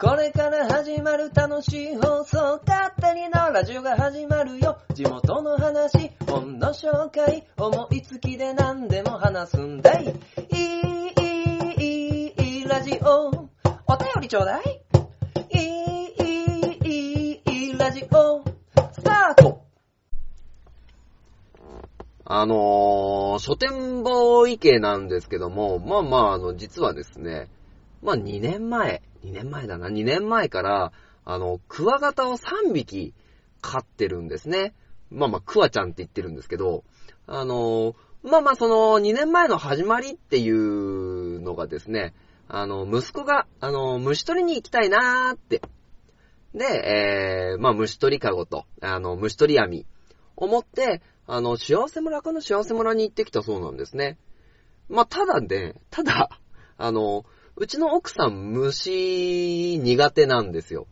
これから始まる楽しい放送、勝手にのラジオが始まるよ。地元の話、本の紹介、思いつきで何でも話すんだい。いい、いい、いい、ラジオ。お便りちょうだい。いい、いい、いい、ラジオ。スタートあのー、書店ボーイ系なんですけども、まあまあ、あの、実はですね、まあ2年前、2年前だな、2年前から、あの、クワガタを3匹飼ってるんですね。まあまあ、クワちゃんって言ってるんですけど、あの、まあまあ、その2年前の始まりっていうのがですね、あの、息子が、あの、虫取りに行きたいなーって。で、えー、まあ、虫取りかごと、あの、虫取り網を持って、あの、幸せ村かな？幸せ村に行ってきたそうなんですね。まあ、ただね、ただ、あの、うちの奥さん虫苦手なんですよ。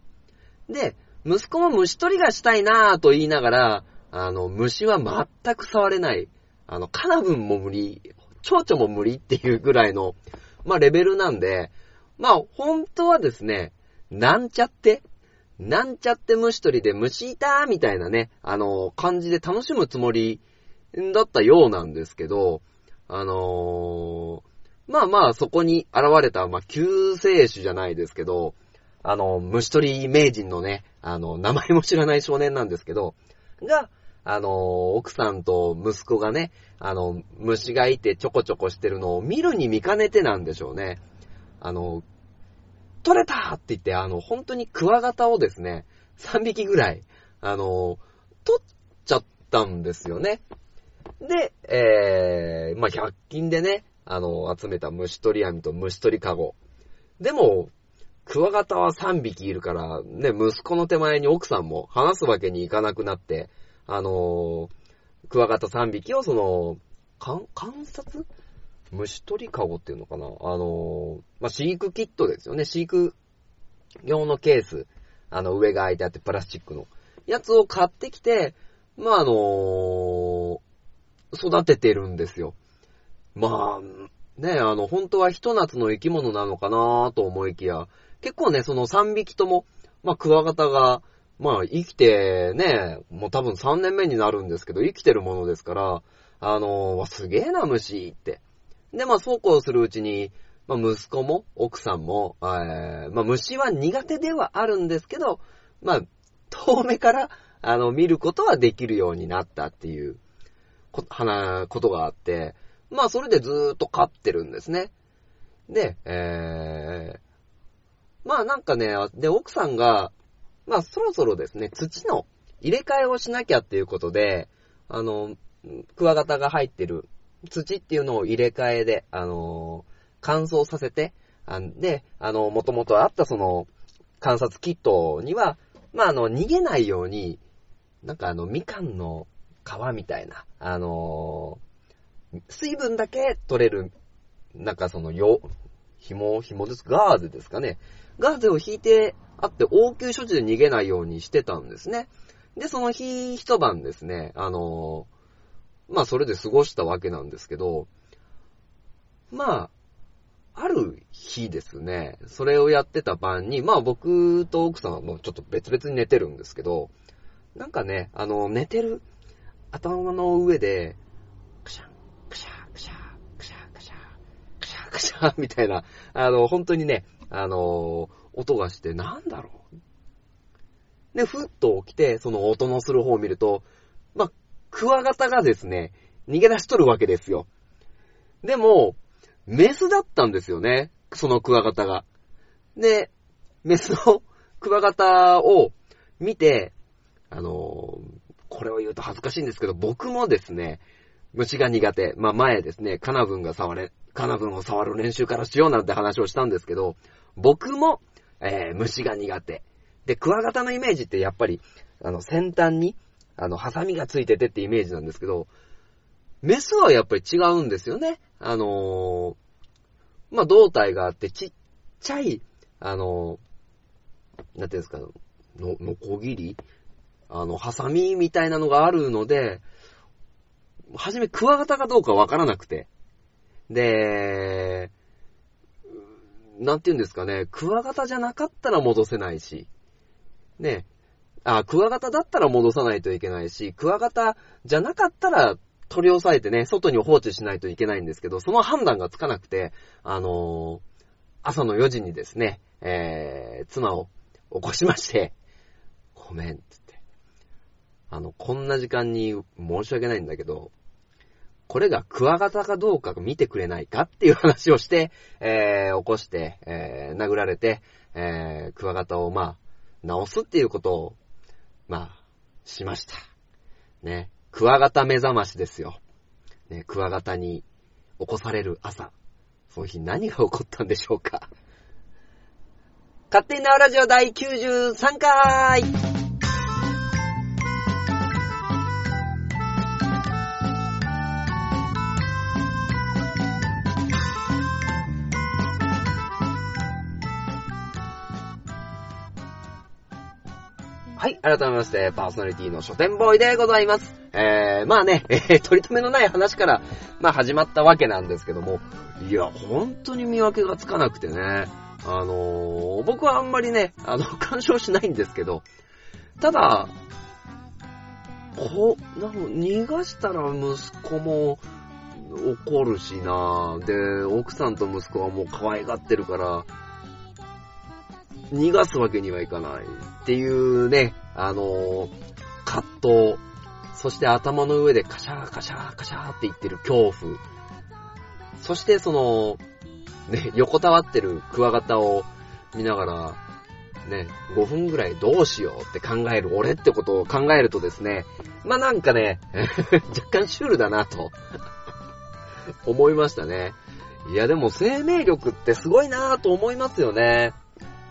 で、息子も虫取りがしたいなぁと言いながら、あの、虫は全く触れない。あの、カナブンも無理、蝶々も無理っていうぐらいの、まあ、レベルなんで、まあ、本当はですね、なんちゃって、なんちゃって虫取りで虫いたみたいなね、あの、感じで楽しむつもりだったようなんですけど、あのーまあまあそこに現れた、まあ救世主じゃないですけど、あの、虫取り名人のね、あの、名前も知らない少年なんですけど、が、あの、奥さんと息子がね、あの、虫がいてちょこちょこしてるのを見るに見かねてなんでしょうね。あの、取れたって言って、あの、本当にクワガタをですね、3匹ぐらい、あの、取っちゃったんですよね。で、えー、まあ、100均でね、あの、集めた虫取り網と虫取りカゴ。でも、クワガタは3匹いるから、ね、息子の手前に奥さんも話すわけにいかなくなって、あのクワガタ3匹をその、観観察虫取りカゴっていうのかなあのまあ、飼育キットですよね。飼育用のケース。あの、上が開いてあってプラスチックのやつを買ってきて、まあ、あの育ててるんですよ。まあ、ね、あの、本当はひと夏の生き物なのかなと思いきや、結構ね、その3匹とも、まあ、クワガタが、まあ、生きてね、もう多分3年目になるんですけど、生きてるものですから、あのすげえな、虫って。で、まあ、そうこうするうちに、まあ、息子も、奥さんも、えーまあ、虫は苦手ではあるんですけど、まあ、遠目から、あの、見ることはできるようになったっていう、こ、はな、ことがあって、まあ、それでずーっと飼ってるんですね。で、えー、まあなんかね、で、奥さんが、まあそろそろですね、土の入れ替えをしなきゃっていうことで、あの、クワガタが入ってる土っていうのを入れ替えで、あの、乾燥させて、あんで、あの、もともとあったその、観察キットには、まああの、逃げないように、なんかあの、みかんの皮みたいな、あの水分だけ取れる、なんかその、よ、紐、紐です。ガーゼですかね。ガーゼを引いてあって、応急処置で逃げないようにしてたんですね。で、その日、一晩ですね、あのまあ、それで過ごしたわけなんですけど、まあ、ある日ですね、それをやってた晩に、まあ僕と奥さんはもうちょっと別々に寝てるんですけど、なんかね、あの、寝てる頭の上で、クシャン、クシャー、クシャー、クシャー、クシャー、クシャー、みたいな、あの、本当にね、あの、音がして、なんだろう。で、ふっと起きて、その音のする方を見ると、まあ、クワガタがですね、逃げ出しとるわけですよ。でも、メスだったんですよね、そのクワガタが。で、メスの クワガタを見て、あのこれを言うと恥ずかしいんですけど、僕もですね、虫が苦手。まあ前ですね、カナブンが触れ、カナブンを触る練習からしようなんて話をしたんですけど、僕も、えー、虫が苦手。で、クワガタのイメージってやっぱり、あの、先端に、あの、ハサミがついててってイメージなんですけど、メスはやっぱり違うんですよね。あのー、まあ、胴体があってちっちゃい、あのー、なんていうんですか、の、のこぎりあの、ハサミみたいなのがあるので、はじめクワガタかどうかわからなくて。で、なんて言うんですかね、クワガタじゃなかったら戻せないし、ね、あ、クワガタだったら戻さないといけないし、クワガタじゃなかったら取り押さえてね、外に放置しないといけないんですけど、その判断がつかなくて、あのー、朝の4時にですね、えー、妻を起こしまして、ごめん、つって。あの、こんな時間に申し訳ないんだけど、これがクワガタかどうか見てくれないかっていう話をして、えー、起こして、えー、殴られて、えー、クワガタをまあ、直すっていうことを、まあ、しました。ね。クワガタ目覚ましですよ。ね、クワガタに起こされる朝。その日何が起こったんでしょうか。勝手に縄ラジオ第93回はい、改めまして、パーソナリティの書店ボーイでございます。えー、まあね、えー、取り留めのない話から、まあ始まったわけなんですけども、いや、本当に見分けがつかなくてね、あのー、僕はあんまりね、あの、干渉しないんですけど、ただ、こ、なんか逃がしたら息子も怒るしな。で、奥さんと息子はもう可愛がってるから、逃がすわけにはいかない。っていうね、あのー、葛藤、そして頭の上でカシャーカシャーカシャーって言ってる恐怖、そしてその、ね、横たわってるクワガタを見ながら、ね、5分ぐらいどうしようって考える俺ってことを考えるとですね、まあ、なんかね、若干シュールだなと思いましたね。いやでも生命力ってすごいなぁと思いますよね。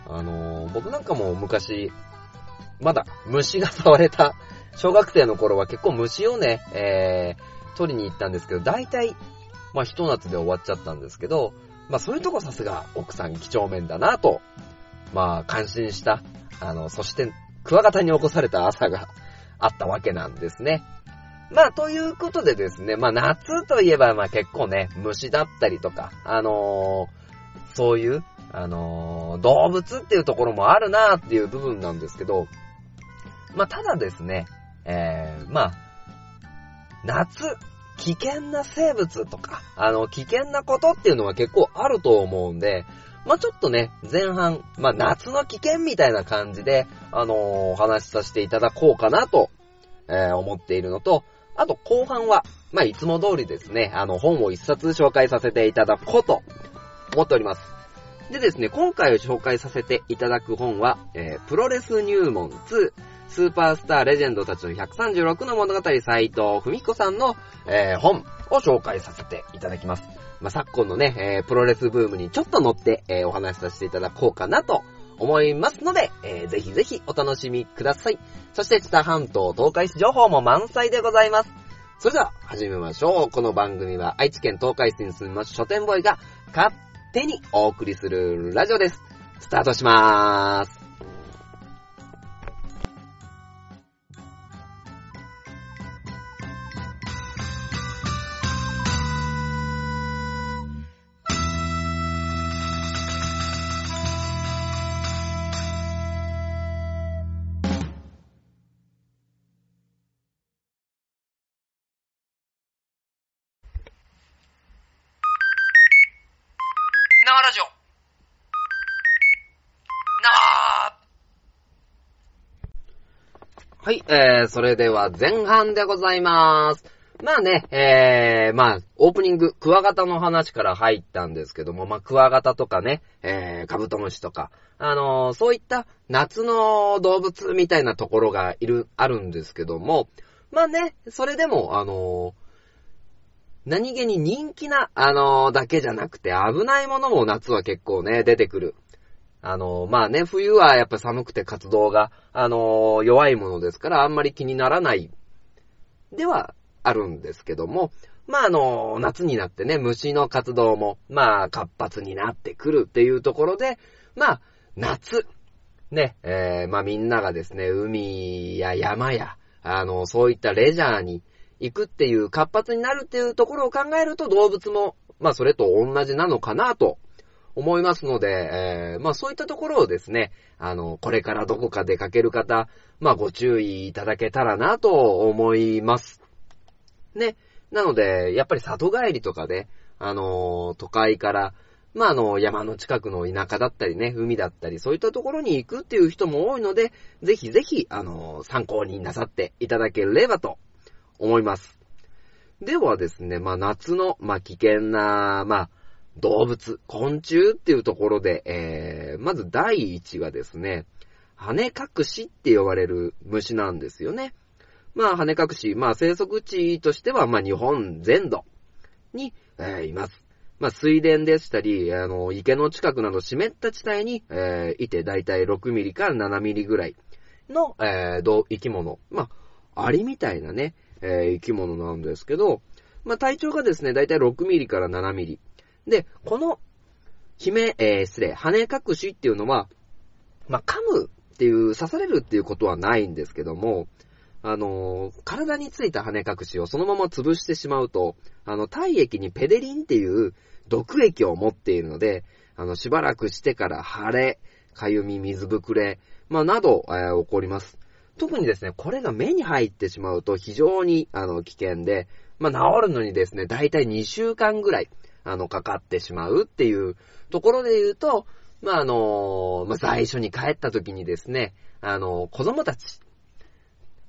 あのー、僕なんかも昔、まだ虫が 触れた、小学生の頃は結構虫をね、えー、取りに行ったんですけど、大体、まあ、ひと夏で終わっちゃったんですけど、まあ、そういうとこさすが奥さん几帳面だなと、まあ、感心した、あの、そして、クワガタに起こされた朝があったわけなんですね。まあ、ということでですね、まあ、夏といえば、まあ、結構ね、虫だったりとか、あのー、そういう、あのー、動物っていうところもあるなっていう部分なんですけど、まあ、ただですね、えー、まあ、夏、危険な生物とか、あの、危険なことっていうのは結構あると思うんで、まあ、ちょっとね、前半、まあ、夏の危険みたいな感じで、あのー、お話しさせていただこうかなと、えー、思っているのと、あと後半は、まあ、いつも通りですね、あの、本を一冊紹介させていただこうと思っております。でですね、今回紹介させていただく本は、えー、プロレス入門2、スーパースターレジェンドたちの136の物語斎藤文子さんの、えー、本を紹介させていただきます。まあ、昨今のね、えー、プロレスブームにちょっと乗って、えーお話しさせていただこうかなと思いますので、えーぜひぜひお楽しみください。そして、北半島東海市情報も満載でございます。それでは、始めましょう。この番組は愛知県東海市に住みます書店ボーイが、勝手にお送りするラジオです。スタートしまーす。それでは前半でございます。まあね、えー、まあ、オープニング、クワガタの話から入ったんですけども、まあ、クワガタとかね、えー、カブトムシとか、あのー、そういった夏の動物みたいなところがいる、あるんですけども、まあね、それでも、あのー、何気に人気な、あのー、だけじゃなくて危ないものも夏は結構ね、出てくる。あの、まあね、冬はやっぱ寒くて活動が、あの、弱いものですから、あんまり気にならない、ではあるんですけども、まああの、夏になってね、虫の活動も、まあ活発になってくるっていうところで、まあ、夏、ね、えー、まあみんながですね、海や山や、あの、そういったレジャーに行くっていう活発になるっていうところを考えると動物も、まあそれと同じなのかなと思いますので、えー、まあそういったところをですね、あの、これからどこか出かける方、まあご注意いただけたらなと思います。ね。なので、やっぱり里帰りとかで、あの、都会から、まあ、あの、山の近くの田舎だったりね、海だったり、そういったところに行くっていう人も多いので、ぜひぜひ、あの、参考になさっていただければと思います。ではですね、まあ、夏の、まあ、危険な、まあ、動物、昆虫っていうところで、えー、まず第一がですね、羽隠しって呼ばれる虫なんですよね。まあ、羽隠し、まあ、生息地としては、まあ、日本全土に、えー、います。まあ、水田でしたり、あの、池の近くなど湿った地帯に、えー、いて、だいたい6ミリから7ミリぐらいの、えー、生き物。まあ、アリみたいなね、えー、生き物なんですけど、まあ、体長がですね、だいたい6ミリから7ミリ。で、この、姫、えー、失礼、羽隠しっていうのは、まあ、噛むっていう、刺されるっていうことはないんですけども、あのー、体についた羽隠しをそのまま潰してしまうと、あの、体液にペデリンっていう毒液を持っているので、あの、しばらくしてから腫れ、かゆみ、水ぶくれ、まあ、など、えー、起こります。特にですね、これが目に入ってしまうと非常に、あの、危険で、まあ、治るのにですね、だいたい2週間ぐらい、あの、かかってしまうっていうところで言うと、まあ、あのまあ、最初に帰った時にですね、あの子供たち、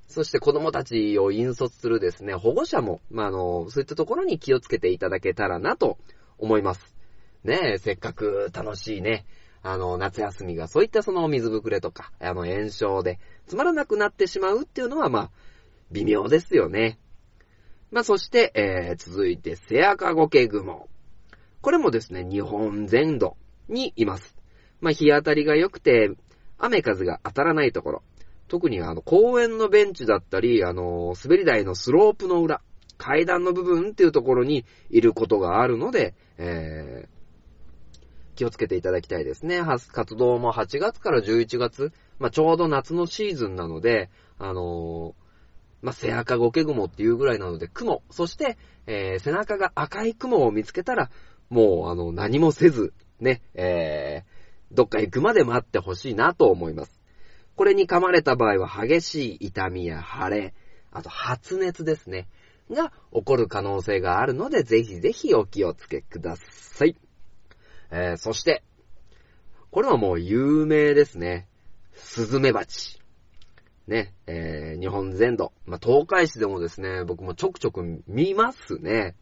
そして子供たちを引率するですね、保護者も、まあ、あの、そういったところに気をつけていただけたらなと思います。ねえ、せっかく楽しいね、あの、夏休みがそういったその水ぶくれとか、あの、炎症でつまらなくなってしまうっていうのは、まあ、微妙ですよね。まあ、そして、えー、続いて、セアカゴケグモ。これもですね、日本全土にいます。まあ、日当たりが良くて、雨風が当たらないところ。特にあの、公園のベンチだったり、あの、滑り台のスロープの裏、階段の部分っていうところにいることがあるので、えー、気をつけていただきたいですね。活動も8月から11月、まあ、ちょうど夏のシーズンなので、あのー、まあ、背赤ゴケ雲っていうぐらいなので、雲、そして、えー、背中が赤い雲を見つけたら、もう、あの、何もせず、ね、えー、どっか行くまで待ってほしいなと思います。これに噛まれた場合は激しい痛みや腫れ、あと発熱ですね、が起こる可能性があるので、ぜひぜひお気をつけください。えー、そして、これはもう有名ですね。スズメバチ。ね、えー、日本全土。まあ、東海市でもですね、僕もちょくちょく見ますね。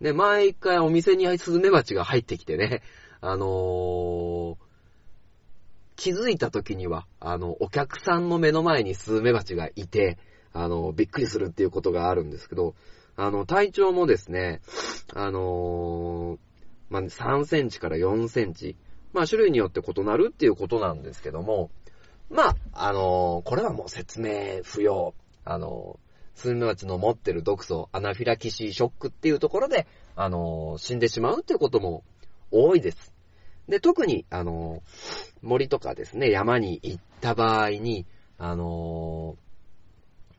で、毎回お店にスズメバチが入ってきてね、あのー、気づいた時には、あの、お客さんの目の前にスズメバチがいて、あの、びっくりするっていうことがあるんですけど、あの、体長もですね、あのー、まあ、3センチから4センチ、まあ、種類によって異なるっていうことなんですけども、まあ、あのー、これはもう説明不要。あの、スズメバチの持ってる毒素、アナフィラキシーショックっていうところで、あのー、死んでしまうっていうことも多いです。で、特に、あの、森とかですね、山に行った場合に、あの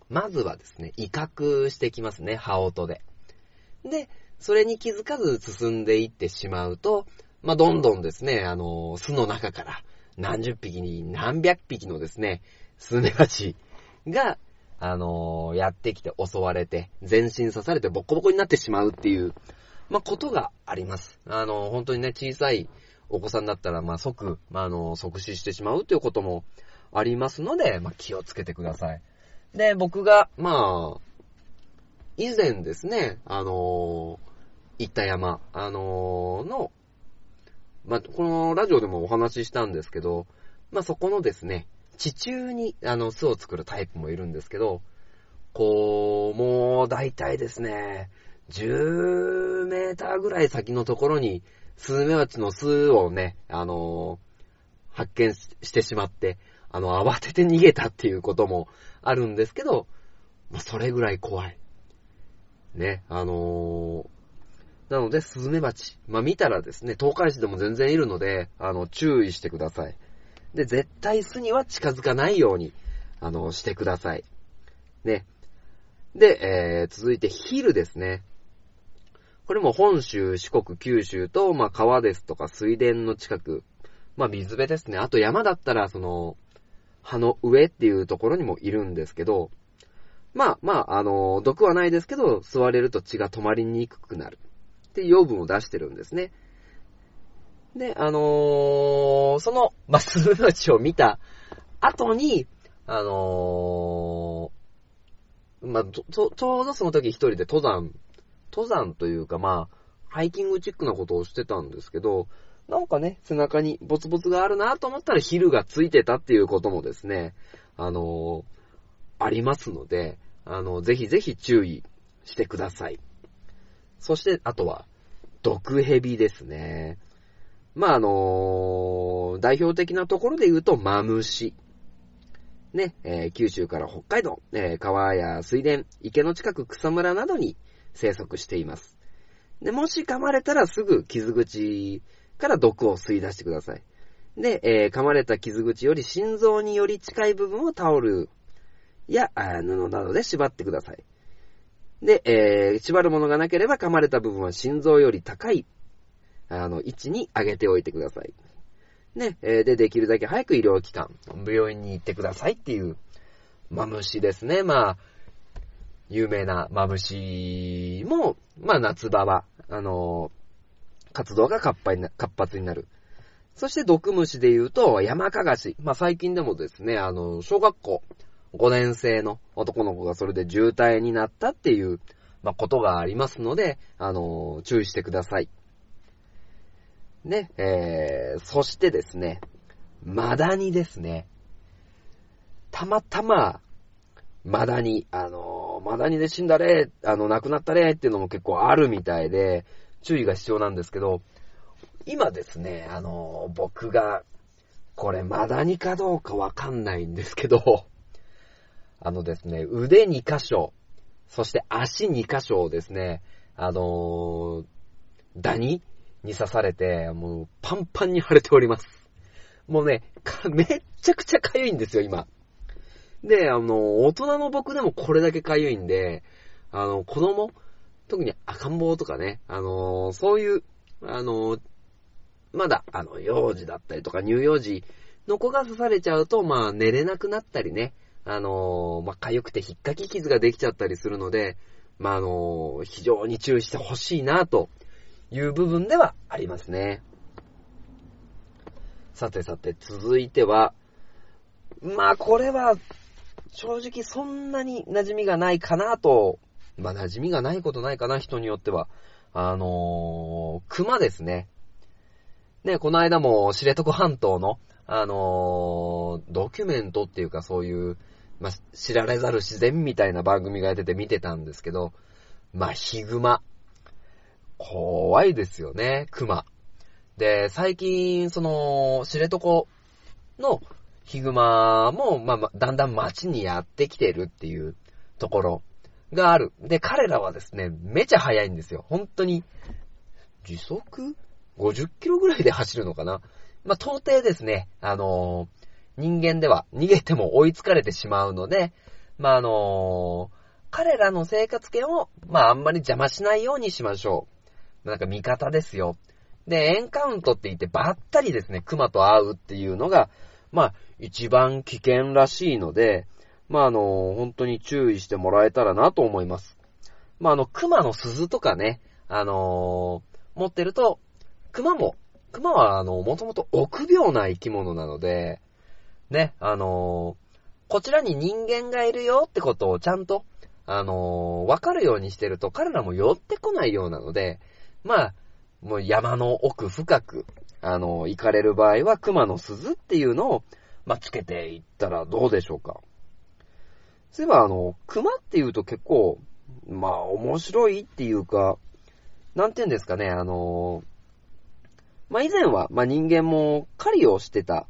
まずはですね、威嚇してきますね、羽音で。で、それに気づかず進んでいってしまうと、まあ、どんどんですね、あの巣の中から何十匹に何百匹のですね、スズメバチが、あのやってきて襲われて、全身刺されてボコボコになってしまうっていう、まあ、ことがあります。あの本当にね、小さいお子さんだったら、まあ、即、まあ、あの、即死してしまうということもありますので、まあ、気をつけてください。で、僕が、まあ、以前ですね、あの行った山、あのの、まあ、このラジオでもお話ししたんですけど、まあ、そこのですね、地中に、あの、巣を作るタイプもいるんですけど、こう、もう、大体ですね、10メーターぐらい先のところに、スズメバチの巣をね、あのー、発見してしまって、あの、慌てて逃げたっていうこともあるんですけど、まあ、それぐらい怖い。ね、あのー、なので、スズメバチ。まあ、見たらですね、東海市でも全然いるので、あの、注意してください。で、絶対巣には近づかないように、あの、してください。ね。で、えー、続いて、ヒルですね。これも本州、四国、九州と、まあ川ですとか水田の近く、まあ水辺ですね。あと山だったら、その、葉の上っていうところにもいるんですけど、まあまあ、あの、毒はないですけど、吸われると血が止まりにくくなる。って養分を出してるんですね。で、あのー、その、ま、スズメバチを見た後に、あのー、まあ、ちょ、ちょうどその時一人で登山、登山というかまあ、ハイキングチックなことをしてたんですけど、なんかね、背中にボツボツがあるなと思ったらヒルがついてたっていうこともですね、あのー、ありますので、あの、ぜひぜひ注意してください。そして、あとは、毒蛇ですね。まあ、あの、代表的なところで言うと、マムシ。ね、えー、九州から北海道、えー、川や水田、池の近く草むらなどに生息しています。で、もし噛まれたらすぐ傷口から毒を吸い出してください。で、えー、噛まれた傷口より心臓により近い部分をタオルや布などで縛ってください。で、え、縛るものがなければ噛まれた部分は心臓より高い、あの、位置に上げておいてください。ね、えー、で、できるだけ早く医療機関、病院に行ってくださいっていう、マムシですね。まあ、有名なマムシも、まあ夏場は、あのー、活動が活発になる。そして毒虫で言うと、山かがし。まあ最近でもですね、あの、小学校、5年生の男の子がそれで渋滞になったっていう、まあ、ことがありますので、あの、注意してください。ね、えー、そしてですね、マダニですね。たまたま、マダニ、あのー、マダニで死んだれ、あの、亡くなったれっていうのも結構あるみたいで、注意が必要なんですけど、今ですね、あのー、僕が、これマダニかどうかわかんないんですけど、あのですね、腕2箇所、そして足2箇所をですね、あのー、ダニに刺されて、もうパンパンに腫れております。もうね、めっちゃくちゃ痒いんですよ、今。で、あの、大人の僕でもこれだけ痒いんで、あの、子供、特に赤ん坊とかね、あの、そういう、あの、まだ、あの、幼児だったりとか乳幼児の子が刺されちゃうと、まあ、寝れなくなったりね、あの、まあ、痒くて引っかき傷ができちゃったりするので、まあ、あの、非常に注意してほしいな、とという部分ではありますね。さてさて、続いては、まあ、これは、正直そんなに馴染みがないかなと、まあ、馴染みがないことないかな、人によっては。あのー、熊ですね。ね、この間も知床半島の、あのー、ドキュメントっていうかそういう、まあ、知られざる自然みたいな番組がやってて見てたんですけど、まあ、ヒグマ。怖いですよね、クマ。で、最近、その、知床のヒグマも、まあ、だんだん街にやってきてるっていうところがある。で、彼らはですね、めちゃ速いんですよ。本当に、時速 ?50 キロぐらいで走るのかな？まあ、到底ですね、あの人間では逃げても追いつかれてしまうので、まあ、あのー、彼らの生活圏を、まあ、あんまり邪魔しないようにしましょう。なんか味方ですよ。で、エンカウントって言ってばったりですね、熊と会うっていうのが、まあ、一番危険らしいので、まあ、あの、本当に注意してもらえたらなと思います。まあ、あの、熊の鈴とかね、あのー、持ってると、熊も、熊はあの、もともと臆病な生き物なので、ね、あのー、こちらに人間がいるよってことをちゃんと、あのー、わかるようにしてると彼らも寄ってこないようなので、まあ、もう山の奥深く、あの、行かれる場合は熊の鈴っていうのを、まあ、つけていったらどうでしょうか。そういえば、あの、熊っていうと結構、まあ、面白いっていうか、なんて言うんですかね、あのまあ、以前は、まあ、人間も狩りをしてた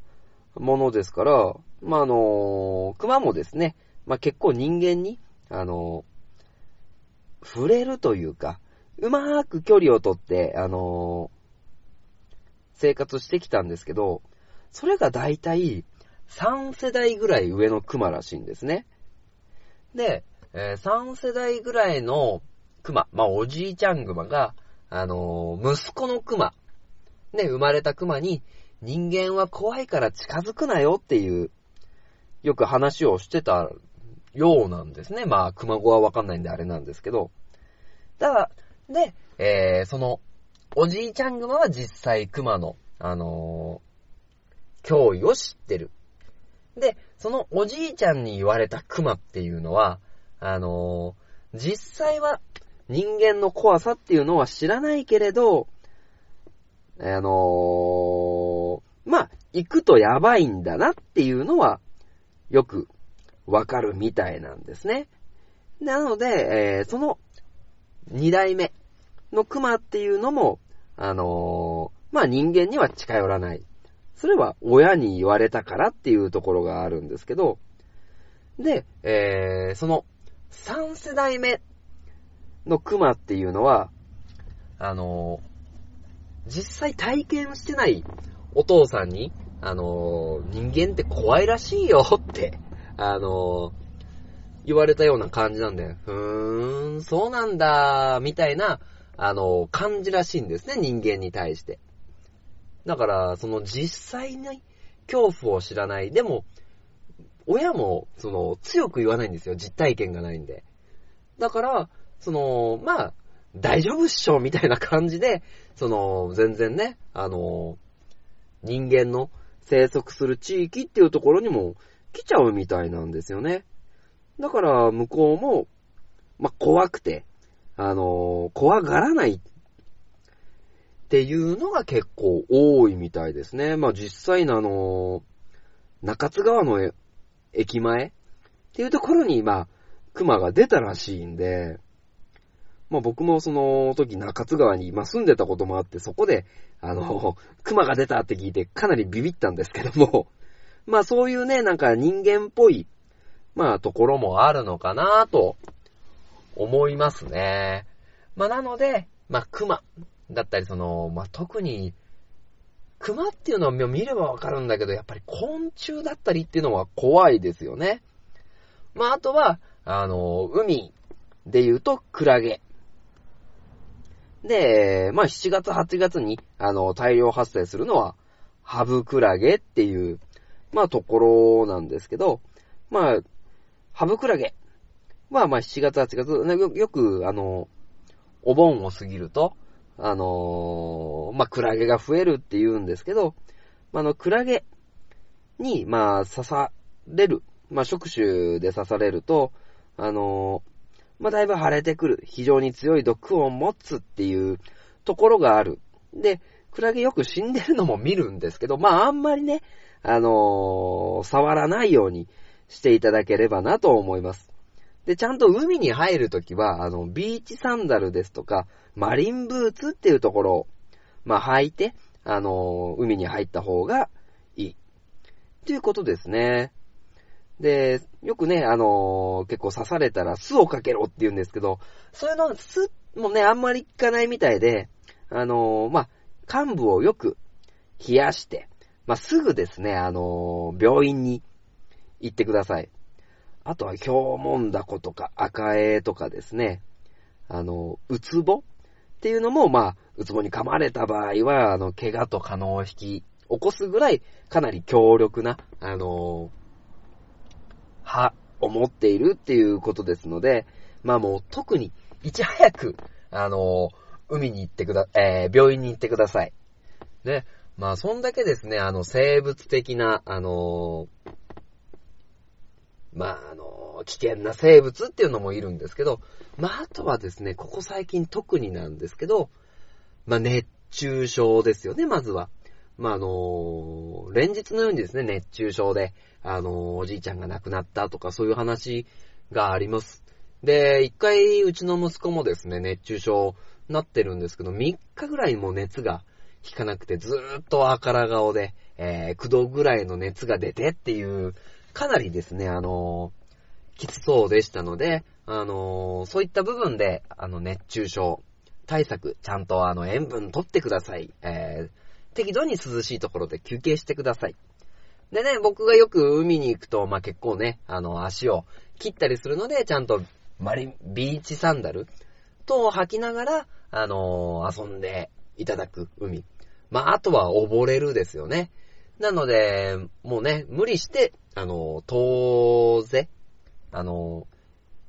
ものですから、まあ、あの、熊もですね、まあ、結構人間に、あの、触れるというか、うまーく距離をとって、あの、生活してきたんですけど、それが大体3世代ぐらい上の熊らしいんですね。で、えー、3世代ぐらいの熊、まあ、おじいちゃん熊が、あのー息子の熊、ね、生まれた熊に、人間は怖いから近づくなよっていう、よく話をしてたようなんですね。まあ、熊語はわかんないんであれなんですけど。だから、で、えー、その、おじいちゃん熊は実際熊の、あのー脅威を知ってる。で、そのおじいちゃんに言われた熊っていうのは、あのー実際は人間の怖さっていうのは知らないけれど、あのーまあ、行くとやばいんだなっていうのは、よくわかるみたいなんですね。なので、えーその二代目の熊っていうのも、あのーまあ人間には近寄らない。それは親に言われたからっていうところがあるんですけど、で、えーその三世代目の熊っていうのは、あのー実際体験してないお父さんに、あのー人間って怖いらしいよって、あのー言われたような感じなんで、ふーん、そうなんだ、みたいな、あの感じらしいんですね、人間に対して。だから、その実際に恐怖を知らない。でも、親も、その、強く言わないんですよ。実体験がないんで。だから、その、まあ、大丈夫っしょ、みたいな感じで、その、全然ね、あの、人間の生息する地域っていうところにも来ちゃうみたいなんですよね。だから、向こうも、まあ、怖くて、あの、怖がらないっていうのが結構多いみたいですね。まあ、実際のあの、中津川の駅前っていうところに、ま、熊が出たらしいんで、まあ僕もその時中津川に今住んでたこともあって、そこで、あの、熊が出たって聞いてかなりビビったんですけども、まそういうね、なんか人間っぽい、まあところもあるのかなと思いますね。まあなので、まあ熊だったりその、まあ特に、熊っていうのは見ればわかるんだけど、やっぱり昆虫だったりっていうのは怖いですよね。まああとは、あの、海で言うとクラゲ。で、まあ7月8月に、あの、大量発生するのは、ハブクラゲっていう、まあところなんですけど、まあ、ハブクラゲ。は、まあ7月8月、よく、あの、お盆を過ぎると、あのまあクラゲが増えるって言うんですけど、まあの、クラゲに、まあ刺される、まあ触手で刺されると、あのまあ、だいぶ腫れてくる、非常に強い毒を持つっていうところがある。で、クラゲよく死んでるのも見るんですけど、まあ、あんまりね、あのー触らないようにしていただければなと思います。で、ちゃんと海に入るときは、あの、ビーチサンダルですとか、マリンブーツっていうところを、まあ、履いて、あの海に入った方がいい。ということですね。で、よくね、あの結構刺されたら巣をかけろって言うんですけど、そういうの、巣もね、あんまり効かないみたいで、あのまあ、幹部をよく冷やして、まあ、すぐですね、あの病院に行ってください。あとは、ヒョウモンダコとか赤エとかですね、あのーうつぼっていうのも、まあ、うつぼに噛まれた場合は、あの、怪我と可能を引き起こすぐらい、かなり強力な、あのーは、思っているっていうことですので、まあもう特に、いち早く、あの、海に行ってくだ、えー病院に行ってください。で、まあそんだけですね、あの、生物的な、あのまああの、危険な生物っていうのもいるんですけど、まああとはですね、ここ最近特になんですけど、まあ熱中症ですよね、まずは。まああの連日のようにですね、熱中症で、あのおじいちゃんが亡くなったとかそういう話があります。で、一回うちの息子もですね、熱中症なってるんですけど、3日ぐらいもう熱が引かなくて、ずーっと赤ら顔で、えー、9度ぐらいの熱が出てっていう、かなりですね、あのきつそうでしたので、あのそういった部分で、あの、熱中症対策、ちゃんとあの、塩分取ってください。えー、適度に涼しいところで休憩してください。でね、僕がよく海に行くと、まあ、結構ね、あの、足を切ったりするので、ちゃんと、マリン、ビーチサンダルと履きながら、あの遊んでいただく海。まあ、あとは溺れるですよね。なので、もうね、無理して、あのー遠ぜ、あの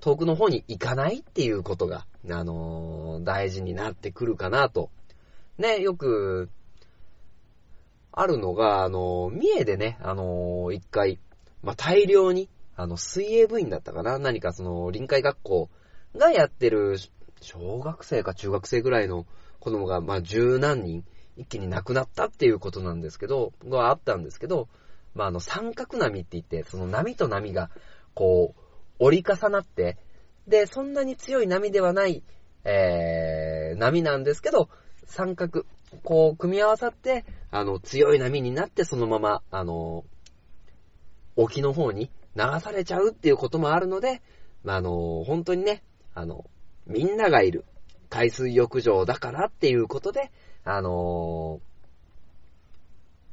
遠くの方に行かないっていうことが、あの大事になってくるかなと。ね、よく、あるのが、あの三重でね、あの一回、まあ、大量に、あの、水泳部員だったかな何かその、臨海学校がやってる、小学生か中学生ぐらいの子供が、まあ、十何人、一気に亡くなったっていうことなんですけど、があったんですけど、まあ、あの、三角波って言って、その波と波が、こう、折り重なって、で、そんなに強い波ではない、えー、波なんですけど、三角、こう、組み合わさって、あの、強い波になって、そのまま、あの、沖の方に流されちゃうっていうこともあるので、まあ、あの、本当にね、あの、みんながいる海水浴場だからっていうことで、あの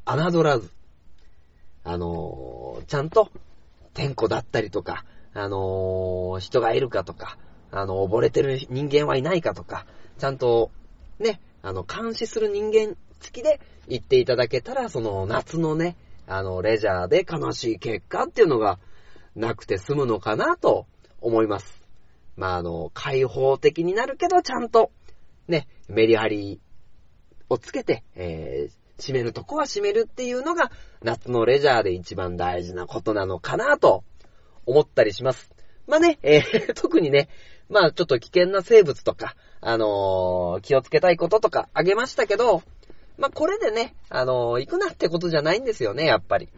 侮らず、あのちゃんと、天候だったりとか、あの人がいるかとか、あの、溺れてる人間はいないかとか、ちゃんと、ね、あの、監視する人間付きで行っていただけたら、その夏のね、あの、レジャーで悲しい結果っていうのがなくて済むのかなと思います。まあ、あの、開放的になるけど、ちゃんと、ね、メリハリをつけて、えー、締めるとこは締めるっていうのが、夏のレジャーで一番大事なことなのかなと思ったりします。まあね、えー、特にね、まあちょっと危険な生物とか、あのー気をつけたいこととかあげましたけど、まあこれでね、あのー行くなってことじゃないんですよね、やっぱり。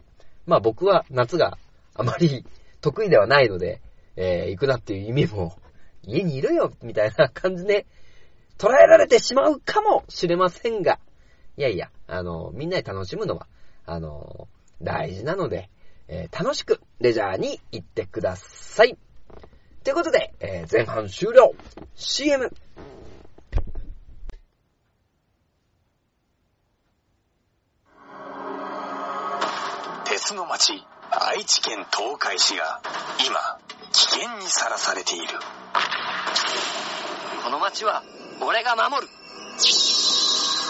まあ僕は夏があまり得意ではないので、えー行くなっていう意味も、家にいるよ、みたいな感じで、捉えられてしまうかもしれませんが、いやいや、あの、みんなで楽しむのは、あの、大事なので、えー楽しくレジャーに行ってください。ということで、えー前半終了 !CM! 鉄の町愛知県東海市が今危険にさらされているこの街は俺が守る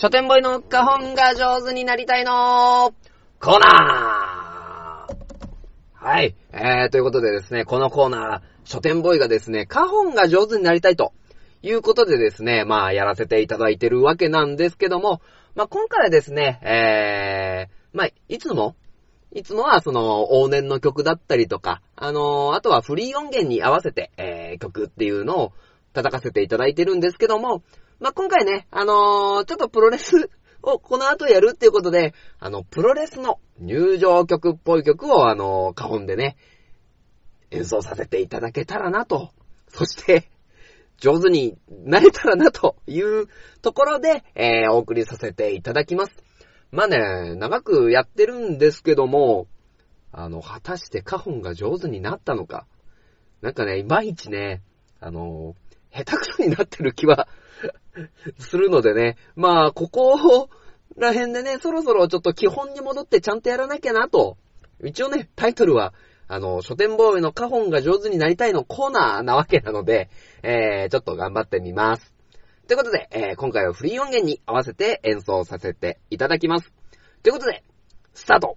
書店ボイの花本が上手になりたいの。コーナー。はい。えー、ということでですね、このコーナー、書店ボイがですね、花本が上手になりたいと。いうことでですね、まあ、やらせていただいてるわけなんですけども、まあ、今回はですね、えー、まあ、いつも、いつもはその、往年の曲だったりとか、あのーあとはフリー音源に合わせて、えー、曲っていうのを叩かせていただいてるんですけども、まあ、今回ね、あのーちょっとプロレスをこの後やるっていうことで、あの、プロレスの入場曲っぽい曲を、あのー、花本でね、演奏させていただけたらなと。そして、上手になれたらなというところで、えー、お送りさせていただきます。まあね、長くやってるんですけども、あの、果たして花本が上手になったのか。なんかね、いまいちね、あの、下手くそになってる気はするのでね、まあ、ここら辺でね、そろそろちょっと基本に戻ってちゃんとやらなきゃなと。一応ね、タイトルは、あの、書店ボーイの花本が上手になりたいのコーナーなわけなので、えー、ちょっと頑張ってみます。ということで、えー、今回はフリー音源に合わせて演奏させていただきます。ということで、スタート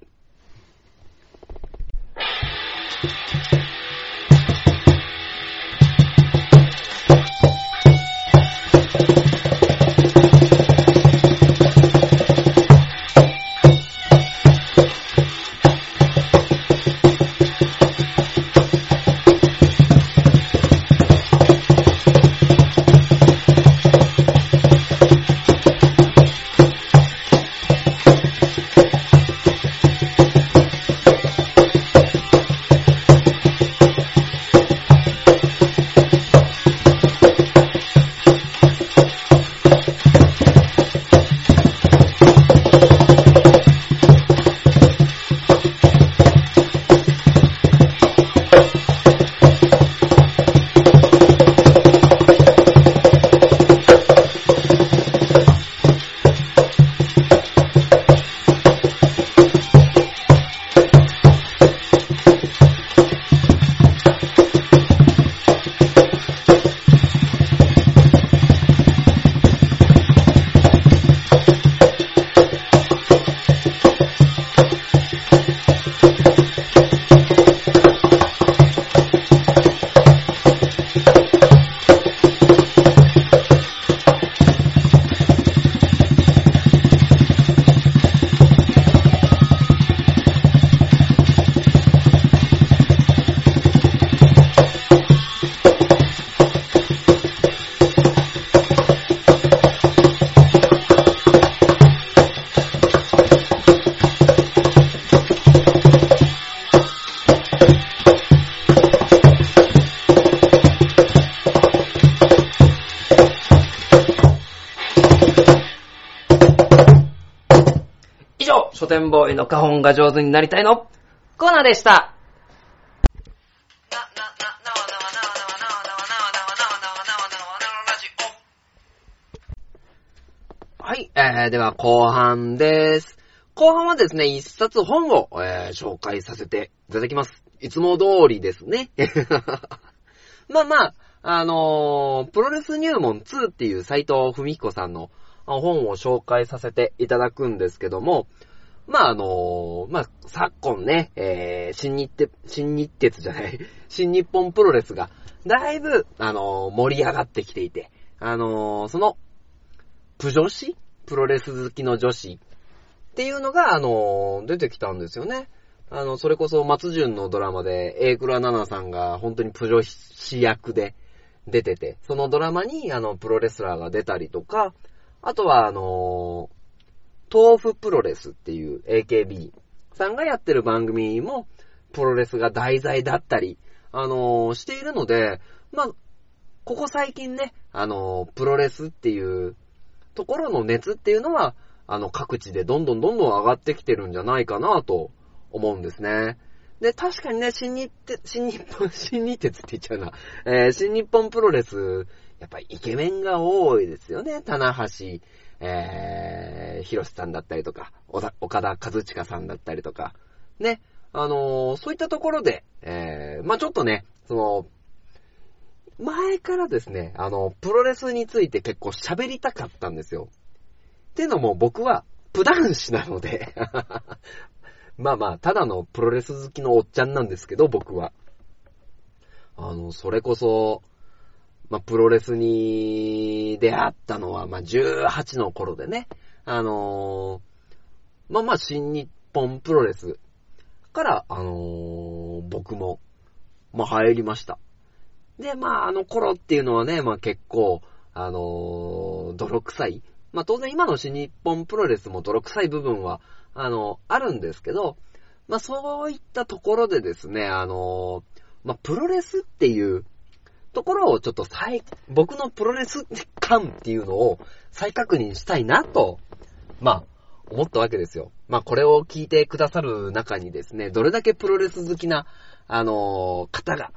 書店ボーイの花本が上手になりたいのコーナーでした。はい、えー、では後半です。後半はですね、一冊本を、えー紹介させていただきます。いつも通りですね。まあまあ、あのープロレス入門2っていう斎藤文彦さんの本を紹介させていただくんですけども、まああのまあ昨今ね、えー、新日鉄、新日鉄じゃない、新日本プロレスが、だいぶ、あの盛り上がってきていて、あのその、プ女子プロレス好きの女子っていうのが、あの、出てきたんですよね。あの、それこそ松潤のドラマで、エイクラナナさんが本当にプ女子役で出てて、そのドラマに、あの、プロレスラーが出たりとか、あとは、あの、豆腐プロレスっていう AKB さんがやってる番組も、プロレスが題材だったり、あのしているので、まあ、ここ最近ね、あのプロレスっていうところの熱っていうのは、あの、各地でどんどんどんどん上がってきてるんじゃないかなと思うんですね。で、確かにね、新日鉄、新日本、新日鉄って言っちゃうな。えー新日本プロレス、やっぱりイケメンが多いですよね。棚橋、えー、広瀬さんだったりとか、岡田和親さんだったりとか、ね。あのーそういったところで、えー、まあちょっとね、その、前からですね、あの、プロレスについて結構喋りたかったんですよ。ってのも僕は、プ男子なので、まあまあ、ただのプロレス好きのおっちゃんなんですけど、僕は。あの、それこそ、まあ、プロレスに出会ったのは、まあ、18の頃でね、あのーまあまあ、新日本プロレスから、あのー僕も、まあ、入りました。で、まあ、あの頃っていうのはね、まあ結構、あのー泥臭い。まあ当然今の新日本プロレスも泥臭い部分は、あの、あるんですけど、まあそういったところでですね、あのまあプロレスっていうところをちょっと再、僕のプロレス感っていうのを再確認したいなと、まあ、思ったわけですよ。まあこれを聞いてくださる中にですね、どれだけプロレス好きな、あのー方が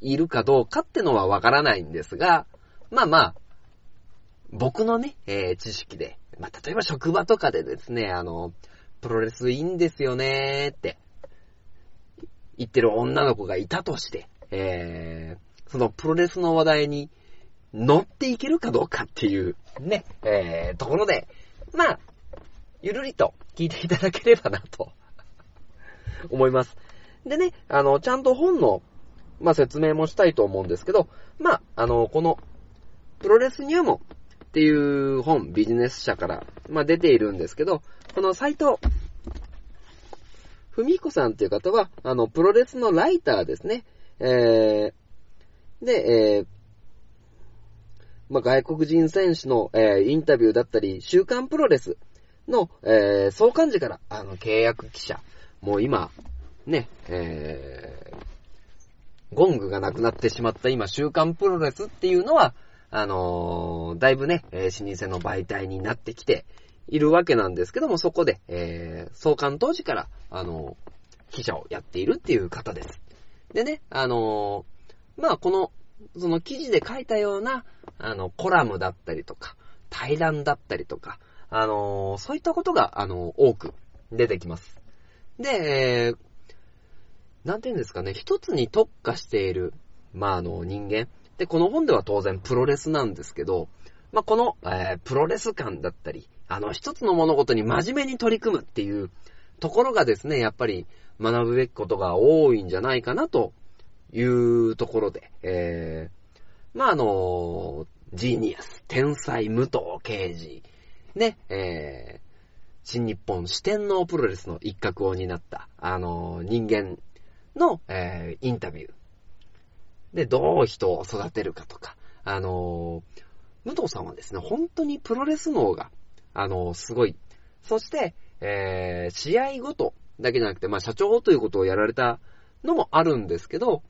いるかどうかってのはわからないんですが、まあまあ、僕のね、えー知識で、まあ例えば職場とかでですね、あの、プロレスいいんですよねーって、言ってる女の子がいたとして、えー、そのプロレスの話題に乗っていけるかどうかっていう、ね、えー、ところで、まあ、ゆるりと聞いていただければなと、思います。でね、あの、ちゃんと本の、まあ、説明もしたいと思うんですけど、まあ、あの、この、プロレス入門っていう本、ビジネス社から、まあ、出ているんですけど、このサイト、ふみこさんっていう方は、あの、プロレスのライターですね。えー、で、えー、まあ、外国人選手の、えーインタビューだったり、週刊プロレスの、えー創刊時から、あの、契約記者、もう今、ね、えー、ゴングがなくなってしまった今、週刊プロレスっていうのは、あのーだいぶね、えー老舗の媒体になってきているわけなんですけども、そこで、えー創刊当時から、あのー記者をやっているっていう方です。でね、あのまあ、この、その記事で書いたような、あの、コラムだったりとか、対談だったりとか、あのーそういったことが、あのー多く出てきます。で、えーなんていうんですかね、一つに特化している、まあ、あの、人間。で、この本では当然プロレスなんですけど、まあ、この、えープロレス感だったり、あの、一つの物事に真面目に取り組むっていうところがですね、やっぱり学ぶべきことが多いんじゃないかなというところで、えー、まあ、あの、ジーニアス、天才武藤刑事、ね、えー、新日本四天王プロレスの一角を担った、あの、人間の、えーインタビュー。で、どう人を育てるかとか、あの、武藤さんはですね、本当にプロレス脳が、あの、すごい。そして、えー試合ごとだけじゃなくて、まあ、社長ということをやられたのもあるんですけど、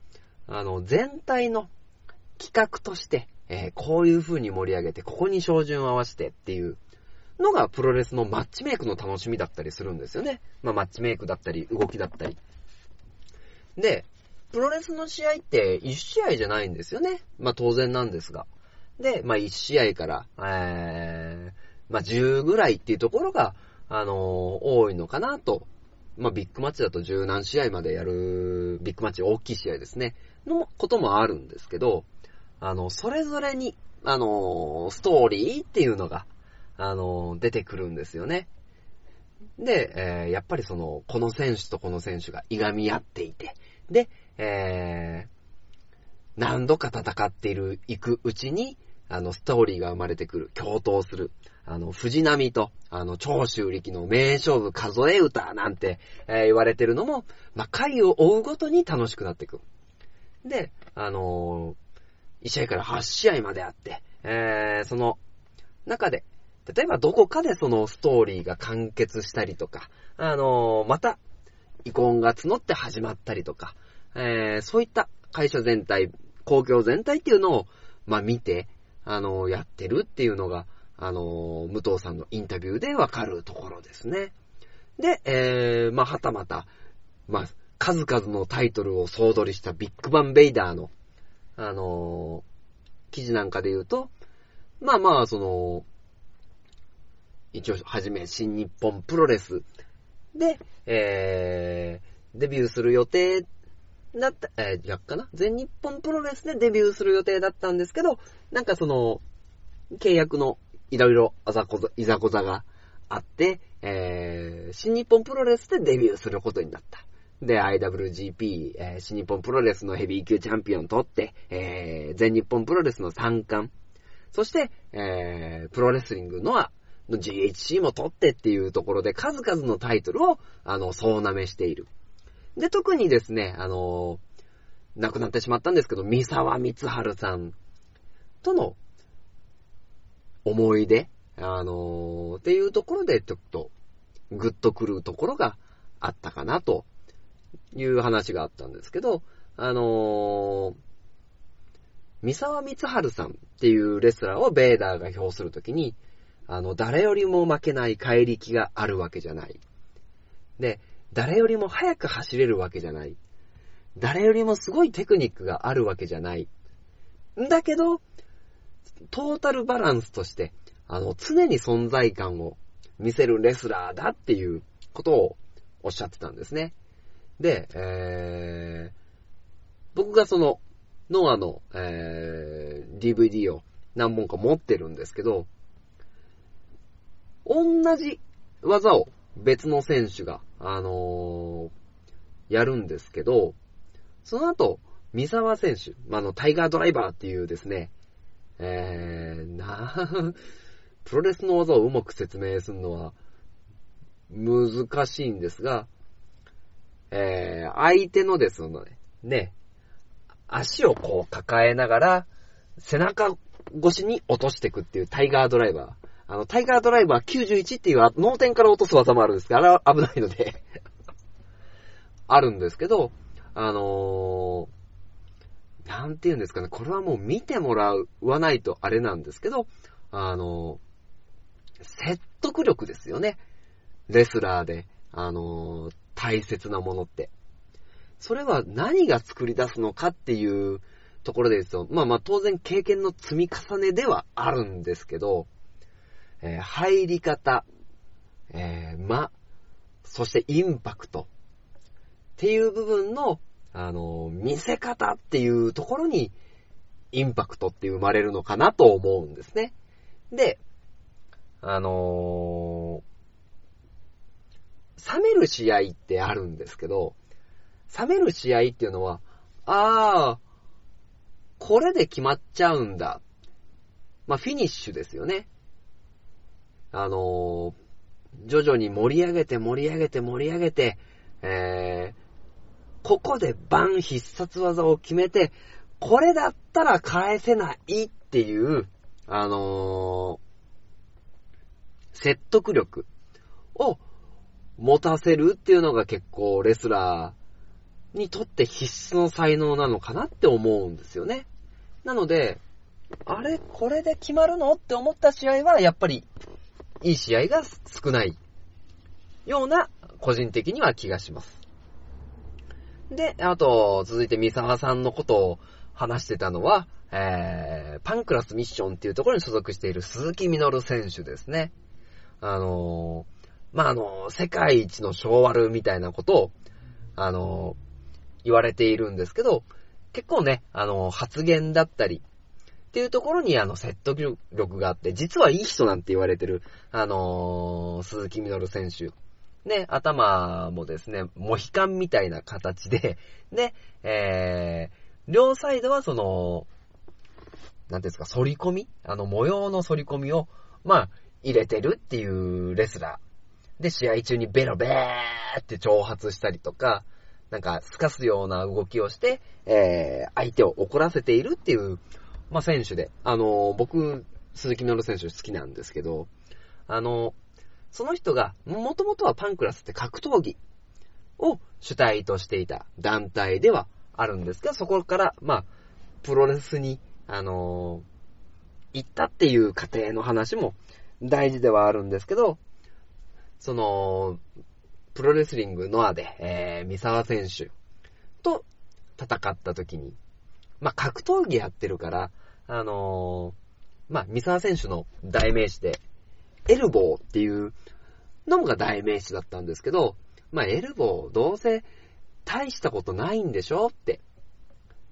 あの、全体の企画として、えーこういう風に盛り上げて、ここに照準を合わせてっていうのがプロレスのマッチメイクの楽しみだったりするんですよね。まあマッチメイクだったり、動きだったり。で、プロレスの試合って1試合じゃないんですよね。まあ当然なんですが。で、まあ1試合から、えー、まあ10ぐらいっていうところが、あのー多いのかなと。まあビッグマッチだと10何試合までやる、ビッグマッチ大きい試合ですね。のこともあるんですけど、あの、それぞれに、あのストーリーっていうのが、あの出てくるんですよね。で、えーやっぱりその、この選手とこの選手がいがみ合っていて、で、えー何度か戦っている、行くうちに、あの、ストーリーが生まれてくる、共闘する。あの、藤波と、あの、長州力の名勝負数え歌なんて、えー言われてるのも、まあ、回を追うごとに楽しくなっていく。で、あのー1試合から8試合まであって、えーその中で、例えばどこかでそのストーリーが完結したりとか、あのーまた、遺恨が募って始まったりとか、えーそういった会社全体、公共全体っていうのを、まあ見て、あのーやってるっていうのが、あのー武藤さんのインタビューでわかるところですね。で、えー、まあはたまた、まあ、数々のタイトルを総取りしたビッグバンベイダーの、あのー記事なんかで言うと、まあまあ、その、一応、はじめ、新日本プロレスで、えー、デビューする予定だった、えー、逆かな？全日本プロレスでデビューする予定だったんですけど、なんかその、契約のいろいろあざこざ、いざこざがあって、えー、新日本プロレスでデビューすることになった。で、IWGP、えー新日本プロレスのヘビー級チャンピオン取って、えー、全日本プロレスの三冠。そして、えー、プロレスリングのは、の GHC も取ってっていうところで数々のタイトルを、あの、総なめしている。で、特にですね、あの亡くなってしまったんですけど、三沢光晴さんとの思い出、あのっていうところでちょっと、グッとくるところがあったかなという話があったんですけど、あの三沢光晴さんっていうレスラーをベーダーが表するときに、あの、誰よりも負けない怪力があるわけじゃない。で、誰よりも早く走れるわけじゃない。誰よりもすごいテクニックがあるわけじゃない。んだけど、トータルバランスとして、あの、常に存在感を見せるレスラーだっていうことをおっしゃってたんですね。で、えー、僕がその、ノアの、えー、DVD を何本か持ってるんですけど、同じ技を別の選手が、あのーやるんですけど、その後、三沢選手、まあ、あの、タイガードライバーっていうですね、えー、な、プロレスの技をうまく説明するのは難しいんですが、えー、相手のですね、ね、足をこう抱えながら、背中越しに落としていくっていうタイガードライバー。あの、タイガードライバー91っていう脳天から落とす技もあるんですが、あれは危ないので あるんですけど、あのー、なんて言うんですかね、これはもう見てもらわないとあれなんですけど、あのー、説得力ですよね。レスラーで、あのー大切なものって。それは何が作り出すのかっていうところですよ。まあまあ当然経験の積み重ねではあるんですけど、えー入り方、えー間、そしてインパクトっていう部分の、あのー見せ方っていうところにインパクトって生まれるのかなと思うんですね。で、あのー冷める試合ってあるんですけど、冷める試合っていうのは、ああ、これで決まっちゃうんだ。まあ、フィニッシュですよね。あのー徐々に盛り上げて盛り上げて盛り上げて、えー、ここでバン必殺技を決めて、これだったら返せないっていう、あのー説得力を持たせるっていうのが結構レスラーにとって必須の才能なのかなって思うんですよね。なので、あれこれで決まるのって思った試合は、やっぱり、いい試合が少ないような、個人的には気がします。で、あと、続いて三沢さんのことを話してたのは、えー、パンクラスミッションっていうところに所属している鈴木みのる選手ですね。あのー、まあ、あの、世界一の昭和ルみたいなことを、あの、言われているんですけど、結構ね、あの発言だったり、っていうところにあの説得力があって、実はいい人なんて言われてる、あの鈴木みのる選手。ね、頭もですね、モヒカンみたいな形で、ね、えー、両サイドはその、なんですか、反り込み？あの、模様の反り込みを、まあ、入れてるっていうレスラー。で、試合中にベロベーって挑発したりとか、なんか、透かすような動きをして、えー、相手を怒らせているっていう、まあ、選手で。あの、僕、鈴木のる選手好きなんですけど、あの、その人が、もともとはパンクラスって格闘技を主体としていた団体ではあるんですが、そこから、まあ、プロレスに、あのー、行ったっていう過程の話も大事ではあるんですけど、その、プロレスリングノアで、えー、三沢選手と戦った時に、まあ、格闘技やってるから、あのー、まあ、三沢選手の代名詞で、エルボーっていうのが代名詞だったんですけど、まあ、エルボー、どうせ大したことないんでしょって、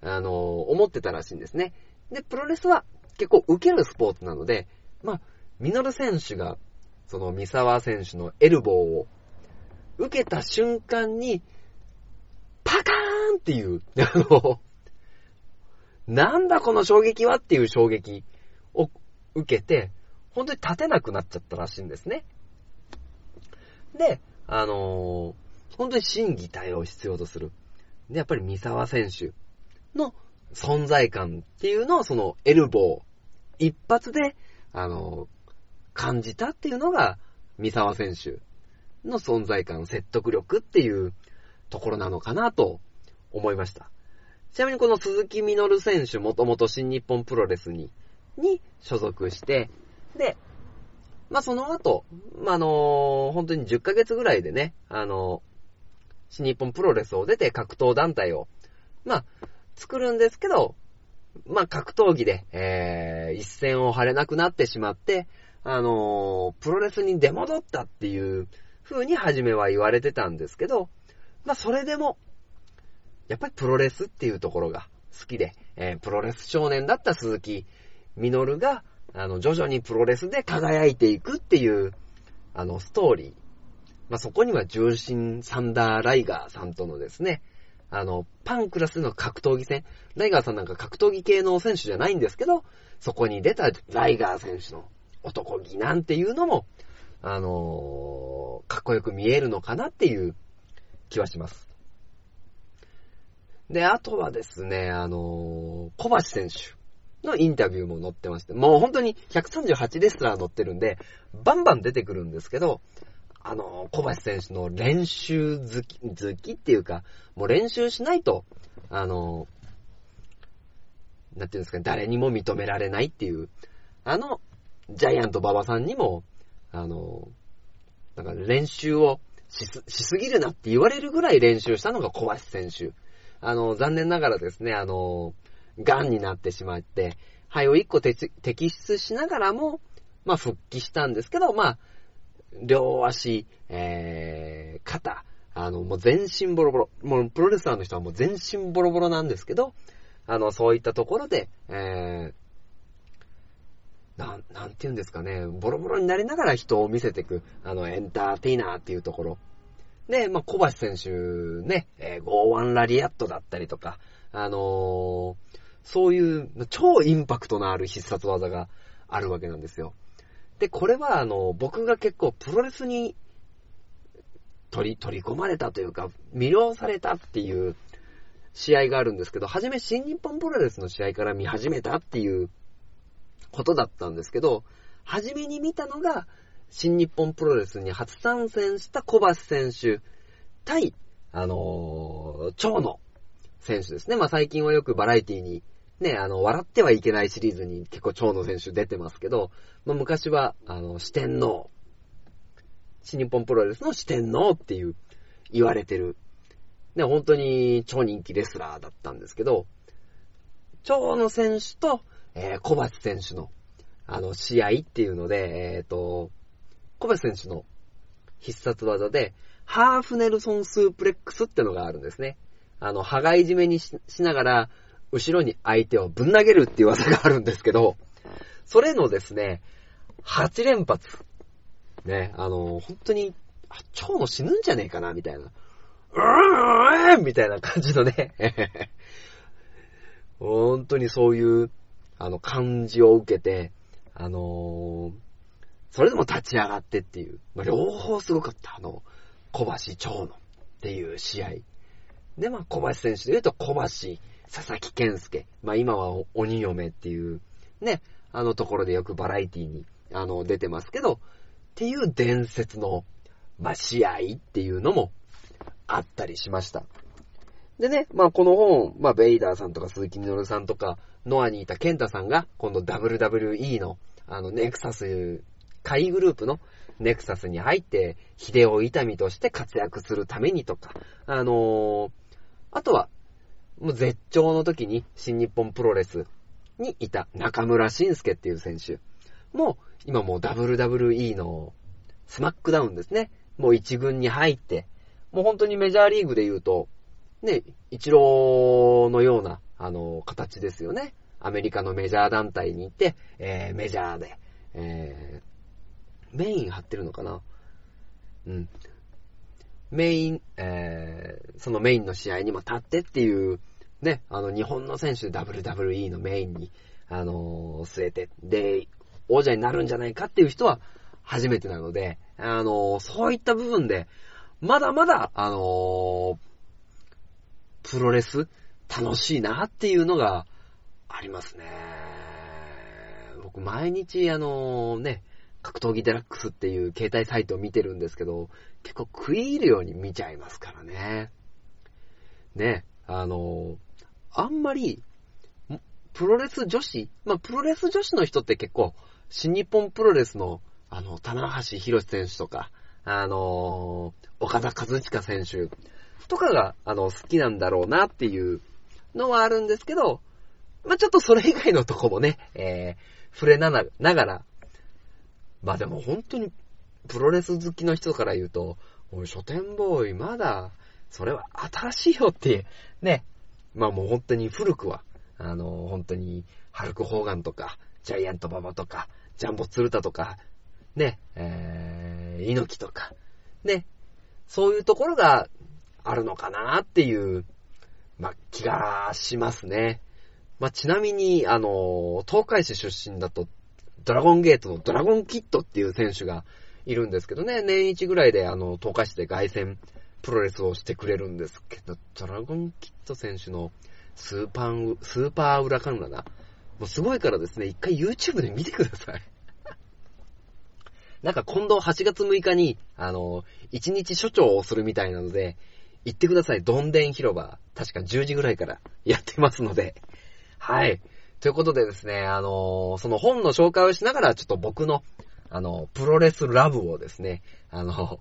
あのー、思ってたらしいんですね。で、プロレスは結構受けるスポーツなので、まあ、ミノル選手が、その三沢選手のエルボーを受けた瞬間に、パカーンっていう、あの、なんだこの衝撃はっていう衝撃を受けて、本当に立てなくなっちゃったらしいんですね。で、あのー、本当に審議対応を必要とする。で、やっぱり三沢選手の存在感っていうのをそのエルボー一発で、あのー、感じたっていうのが三沢選手の存在感、説得力っていうところなのかなと思いました。ちなみにこの鈴木みのる選手、もともと新日本プロレスに、に所属して、で、まあ、その後、まあ、あの本当に10ヶ月ぐらいでね、あの新日本プロレスを出て格闘団体を、まあ、作るんですけど、まあ、格闘技で、えー、一線を張れなくなってしまって、あのプロレスに出戻ったっていう風に初めは言われてたんですけど、まあ、それでも、やっぱりプロレスっていうところが好きで、えー、プロレス少年だった鈴木みのるが、あの、徐々にプロレスで輝いていくっていう、あの、ストーリー。まあ、そこには重心サンダーライガーさんとのですね、あの、パンクラスの格闘技戦。ライガーさんなんか格闘技系の選手じゃないんですけど、そこに出たライガー選手の男気なんていうのも、あのー、かっこよく見えるのかなっていう気はします。で、あとはですね、あのー、小橋選手のインタビューも載ってまして、もう本当に138レスラー載ってるんで、バンバン出てくるんですけど、あのー、小橋選手の練習好き、好きっていうか、もう練習しないと、あのー、なんていうんですかね、誰にも認められないっていう、あの、ジャイアント馬場さんにも、あの、なんか練習をしす、しすぎるなって言われるぐらい練習したのが小橋選手。あの、残念ながらですね、あの、癌になってしまって、肺を一個摘出しながらも、まあ、復帰したんですけど、まあ、両足、えー、肩、あの、もう全身ボロボロ。もうプロレスラーの人はもう全身ボロボロなんですけど、あの、そういったところで、えー、な、なんて言うんですかね、ボロボロになりながら人を見せていく、あの、エンターテイナーっていうところ。で、まあ、小橋選手ね、えー、ゴーワンラリアットだったりとか、あのー、そういう超インパクトのある必殺技があるわけなんですよ。で、これはあの、僕が結構プロレスに取り、取り込まれたというか、魅了されたっていう試合があるんですけど、はじめ新日本プロレスの試合から見始めたっていうことだったんですけど、はじめに見たのが、新日本プロレスに初参戦した小橋選手対、あのー、長野選手ですね。まあ最近はよくバラエティに、ね、あの、笑ってはいけないシリーズに結構長野選手出てますけど、まあ昔は、あの、四天王新日本プロレスの四天王っていう言われてる、ね、本当に超人気レスラーだったんですけど、蝶野選手と、えー、小橋選手の、あの、試合っていうので、えっ、と、小橋選手の必殺技で、ハーフネルソンスープレックスってのがあるんですね。あの、羽交い締めにしながら、後ろに相手をぶん投げるっていう技があるんですけど、それのですね、8連発。ね、あの、本当に、蝶野死ぬんじゃねえかな、みたいな。うーんみたいな感じのね、本当にそういう、あの、感じを受けて、あのー、それでも立ち上がってっていう、まあ、両方すごかった、あの、小橋長野っていう試合。で、まあ、小橋選手で言うと小橋、佐々木健介。まあ、今は鬼嫁っていう、ね、あのところでよくバラエティに、あの、出てますけど、っていう伝説の、まあ、試合っていうのもあったりしました。でね、まあこの本、まあベイダーさんとか鈴木みのるさんとか、ノアにいたケンタさんが、今度 WWE の、あの、ネクサス、会グループのネクサスに入って、秀夫痛みとして活躍するためにとか、あのー、あとは、もう絶頂の時に新日本プロレスにいた中邑真輔っていう選手も、今もう WWE の SmackDown ですね。もう一軍に入って、もう本当にメジャーリーグで言うと、ね、一郎のような、あの、形ですよね。アメリカのメジャー団体に行って、えー、メジャーで、えー、メイン張ってるのかなうん。メイン、えー、そのメインの試合にも立ってっていう、ね、あの、日本の選手 WWE のメインに、あのー、据えて、で、王者になるんじゃないかっていう人は初めてなので、あのー、そういった部分で、まだまだ、あのー、プロレス楽しいなっていうのがありますね。僕毎日あのね、格闘技デラックスっていう携帯サイトを見てるんですけど、結構食い入るように見ちゃいますからね。ね、あの、あんまり、プロレス女子まあ、プロレス女子の人って結構、新日本プロレスの、あの、棚橋博選手とか、あの、岡田和親選手とかが、あの、好きなんだろうなっていうのはあるんですけど、まあ、ちょっとそれ以外のとこもね、えー、触れながら、まあでも本当に、プロレス好きの人から言うと、おい、書店ボーイ、まだ、それは新しいよって、ね。まあもう本当に古くは、あの、本当に、ハルク・ホーガンとか、ジャイアント・ババとか、ジャンボ・ツルタとか、ね、えー、猪木とか、ね、そういうところがあるのかなっていう、ま、気がしますね。まあ、ちなみに、あの、東海市出身だと、ドラゴンゲートのドラゴンキットっていう選手がいるんですけどね、年一ぐらいで、あの、東海市で凱旋プロレスをしてくれるんですけど、ドラゴンキット選手のスーパー、スーパー裏カンナだ。もうすごいからですね、一回 YouTube で見てください。なんか今度8月6日に、あの、1日所長をするみたいなので、行ってください。どんでん広場。確か10時ぐらいからやってますので。はい。ということでですね、あのその本の紹介をしながら、ちょっと僕の、あの、プロレスラブをですね、あの、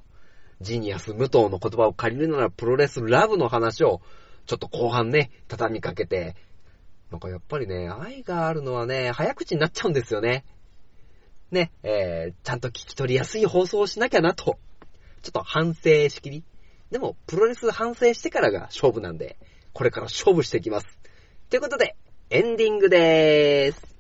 ジニアス武藤の言葉を借りるならプロレスラブの話を、ちょっと後半ね、畳みかけて、なんかやっぱりね、愛があるのはね、早口になっちゃうんですよね。ね、えー、ちゃんと聞き取りやすい放送をしなきゃなと、ちょっと反省しきり。でも、プロレス反省してからが勝負なんで、これから勝負していきます。ということで、エンディングでーす。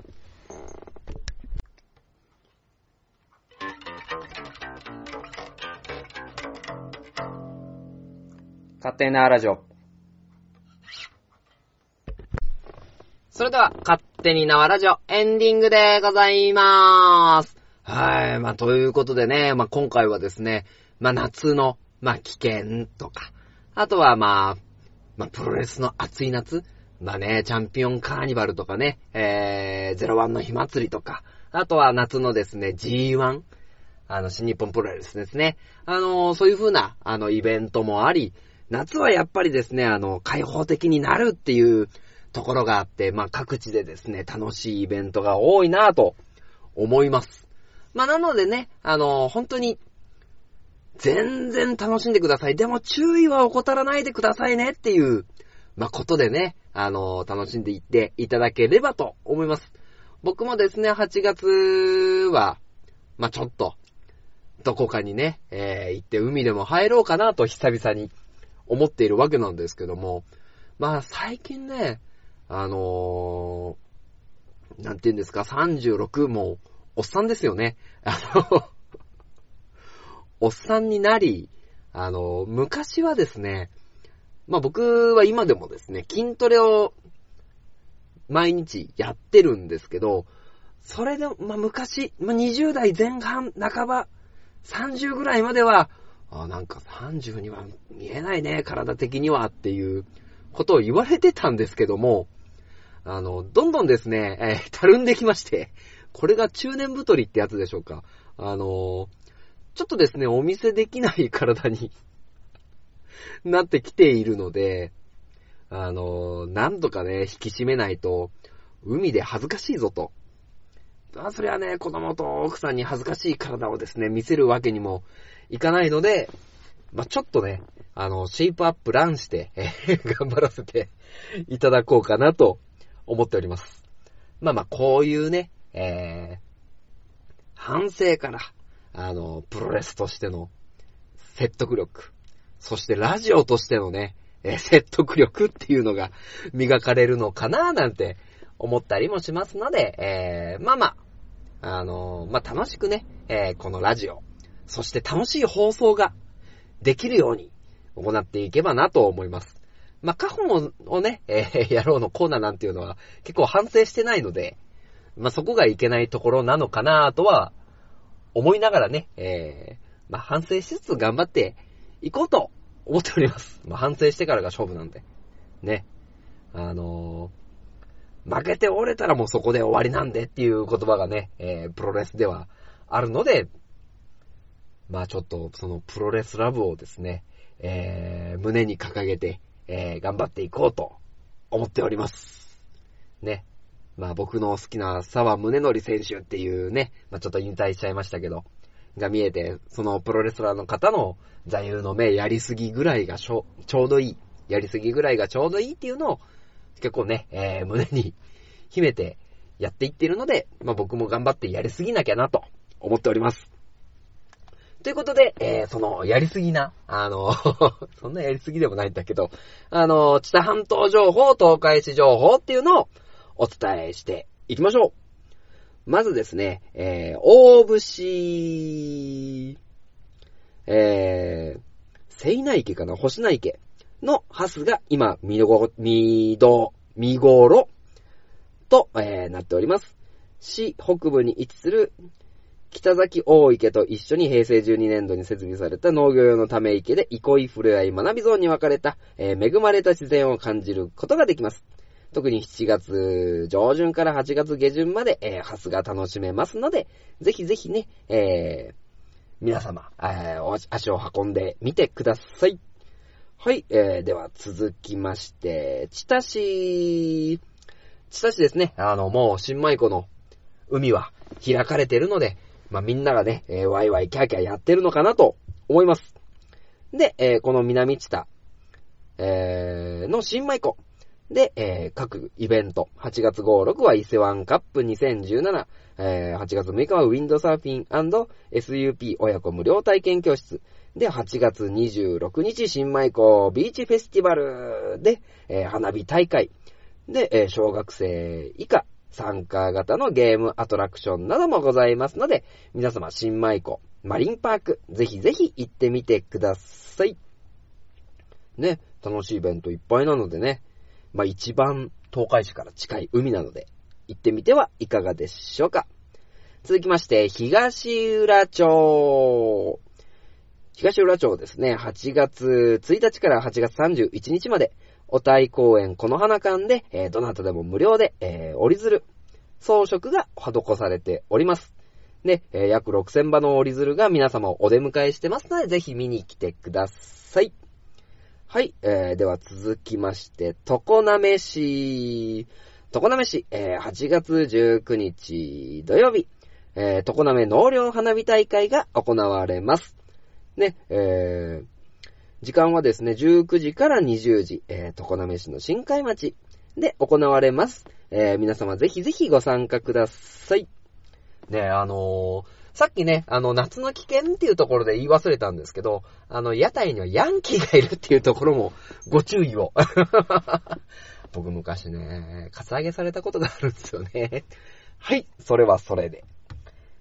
勝手なラジオ。それでは、勝手に縄ラジオエンディングでございまーす。はい。まあ、ということでね、まあ、今回はですね、まあ、夏の、まあ、危険とか、あとはまあ、まあ、プロレスの暑い夏、まあね、チャンピオンカーニバルとかね、えー、01の火祭りとか、あとは夏のですね、G1、あの、新日本プロレスですね。あのー、そういう風な、あの、イベントもあり、夏はやっぱりですね、あの、開放的になるっていう、ところがあって、まあ各地でですね、楽しいイベントが多いなぁと思います。まあなのでね、あの、本当に、全然楽しんでください。でも注意は怠らないでくださいねっていう、まあ、ことでね、あの楽しんでいっていただければと思います。僕もですね、8月は、まあ、ちょっと、どこかにね、えー、行って海でも入ろうかなと久々に思っているわけなんですけども、まあ、最近ね、あのー、なんて言うんですか、36も、おっさんですよね。あの、おっさんになり、あの、昔はですね、まあ僕は今でもですね、筋トレを毎日やってるんですけど、それで、まあ昔、まあ20代前半、半ば、30ぐらいまでは、あなんか30には見えないね、体的にはっていうことを言われてたんですけども、あの、どんどんですね、えー、たるんできまして、これが中年太りってやつでしょうか。あの、ちょっとですね、お見せできない体に なってきているので、あの、なんとかね、引き締めないと、海で恥ずかしいぞと。あそれはね、子供と奥さんに恥ずかしい体をですね、見せるわけにもいかないので、まあ、ちょっとね、あの、シェイプアップランして、え頑張らせていただこうかなと思っております。まあまあ、こういうね、えー、反省から、あの、プロレスとしての説得力、そしてラジオとしてのね、え説得力っていうのが磨かれるのかななんて思ったりもしますので、えー、まあまあ、あのまあ楽しくね、えーこのラジオ、そして楽しい放送ができるように行っていけばなと思います。まあ、過去をね、えーやろうのコーナーなんていうのは結構反省してないので、まあ、そこがいけないところなのかなとは思いながらね、えーまあ、反省しつつ頑張っていこうと思っております。まあ、反省してからが勝負なんで。ね。あのー負けて折れたらもうそこで終わりなんでっていう言葉がね、えープロレスではあるので、まあちょっとそのプロレスラブをですね、えー胸に掲げて、えー頑張っていこうと思っております。ね。まあ僕の好きな沢宗則選手っていうね、まあちょっと引退しちゃいましたけど、が見えて、そのプロレスラーの方の座右の銘やりすぎぐらいがちょちょうどいい。やりすぎぐらいがちょうどいいっていうのを結構ね、えー胸に秘めてやっていってるので、まあ僕も頑張ってやりすぎなきゃなと思っております。ということで、えー、その、やりすぎな、あの、そんなやりすぎでもないんだけど、あの、知多半島情報、東海市情報っていうのをお伝えしていきましょう。まずですね、えー、大節、えー、聖内池かな？星内池のハスが今、見どご、見ど、見頃と、えー、なっております。市北部に位置する北崎大池と一緒に平成12年度に設備された農業用のため池で憩いふれあい学びゾーンに分かれた、えー恵まれた自然を感じることができます。特に7月上旬から8月下旬まで、えー、ハスが楽しめますので、ぜひぜひね、えー、皆様、えー足を運んでみてください。はい、えー、では続きまして、千田市、千田市ですね、あの、もう新米湖の海は開かれてるので、まあ、みんながね、えーワイワイキャーキャーやってるのかなと思います。で、えーこの南知多、えーの新米湖で、えー各イベント、8月5、6は伊勢湾カップ2017、えー8月6日はウィンドサーフィン &SUP 親子無料体験教室、で、8月26日、新米湖ビーチフェスティバルで、えー花火大会。で、えー小学生以下参加型のゲームアトラクションなどもございますので、皆様、新米湖マリンパーク、ぜひぜひ行ってみてください。ね、楽しいイベントいっぱいなのでね、まあ一番東海市から近い海なので、行ってみてはいかがでしょうか。続きまして、東浦町。東浦町ですね、8月1日から8月31日まで、お体公園この花館で、えーどなたでも無料で、えー折り鶴、装飾が施されております。で、えー約6000羽の折り鶴が皆様をお出迎えしてますので、ぜひ見に来てください。はい、えー、では続きまして、常滑市。常滑市、えー8月19日土曜日、えー常滑納涼花火大会が行われます。ね、えー、時間はですね、19時から20時、えー、常滑市の新海町で行われます。えー、皆様ぜひぜひご参加ください。ね、あのー、さっきね、あの、夏の危険っていうところで言い忘れたんですけど、あの、屋台にはヤンキーがいるっていうところもご注意を。僕昔ね、カツアゲされたことがあるんですよね。はい、それはそれで。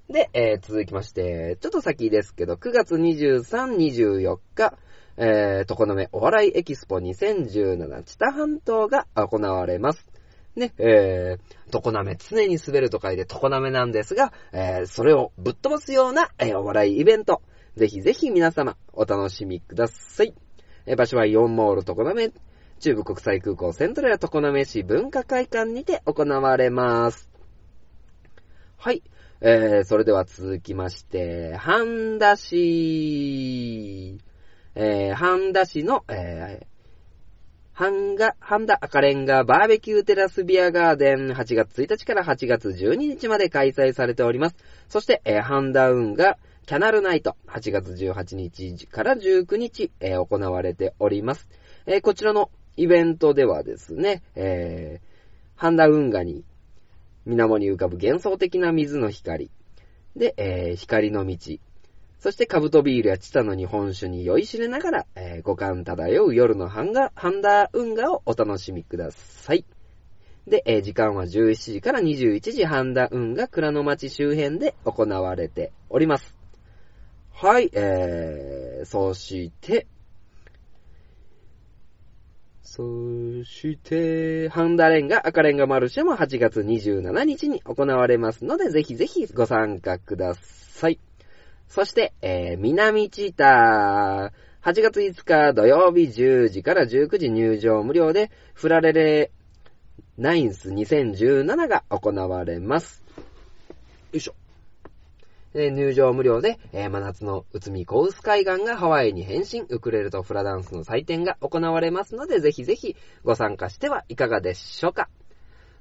で、えー、続きまして、ちょっと先ですけど、9月23、24日、えー、常滑お笑いエキスポ2017知多半島が行われます。ね、えー、常滑、常に滑ると書いて常滑なんですが、えー、それをぶっ飛ばすような、えー、お笑いイベント。ぜひぜひ皆様、お楽しみください。えー、場所は4モール常滑、中部国際空港セントラル常滑市文化会館にて行われます。はい。えー、それでは続きまして、半田市、えー、半田市の、えー、半田、半田赤レンガバーベキューテラスビアガーデン8月1日から8月12日まで開催されております。そして、えー、半田運がキャナルナイト8月18日から19日、えー、行われております。えー、こちらのイベントではですね、えー、半田運河に水面に浮かぶ幻想的な水の光。で、え、光の道。そして、カブトビールやチタの日本酒に酔いしれながら、えー、五感漂う夜のハンガ、ハンダー運河をお楽しみください。で、えー、時間は17時から21時、ハンダ運河倉の町周辺で行われております。はい、えー、そして、そして、ハンダレンガ、赤レンガマルシェも8月27日に行われますので、ぜひぜひご参加ください。そして、えー、南チーター、8月5日土曜日10時から19時入場無料で、フラレレナインス2017が行われます。よいしょ。え入場無料で、えー、真夏の内海コウス海岸がハワイに変身、ウクレレとフラダンスの祭典が行われますので、ぜひぜひご参加してはいかがでしょうか。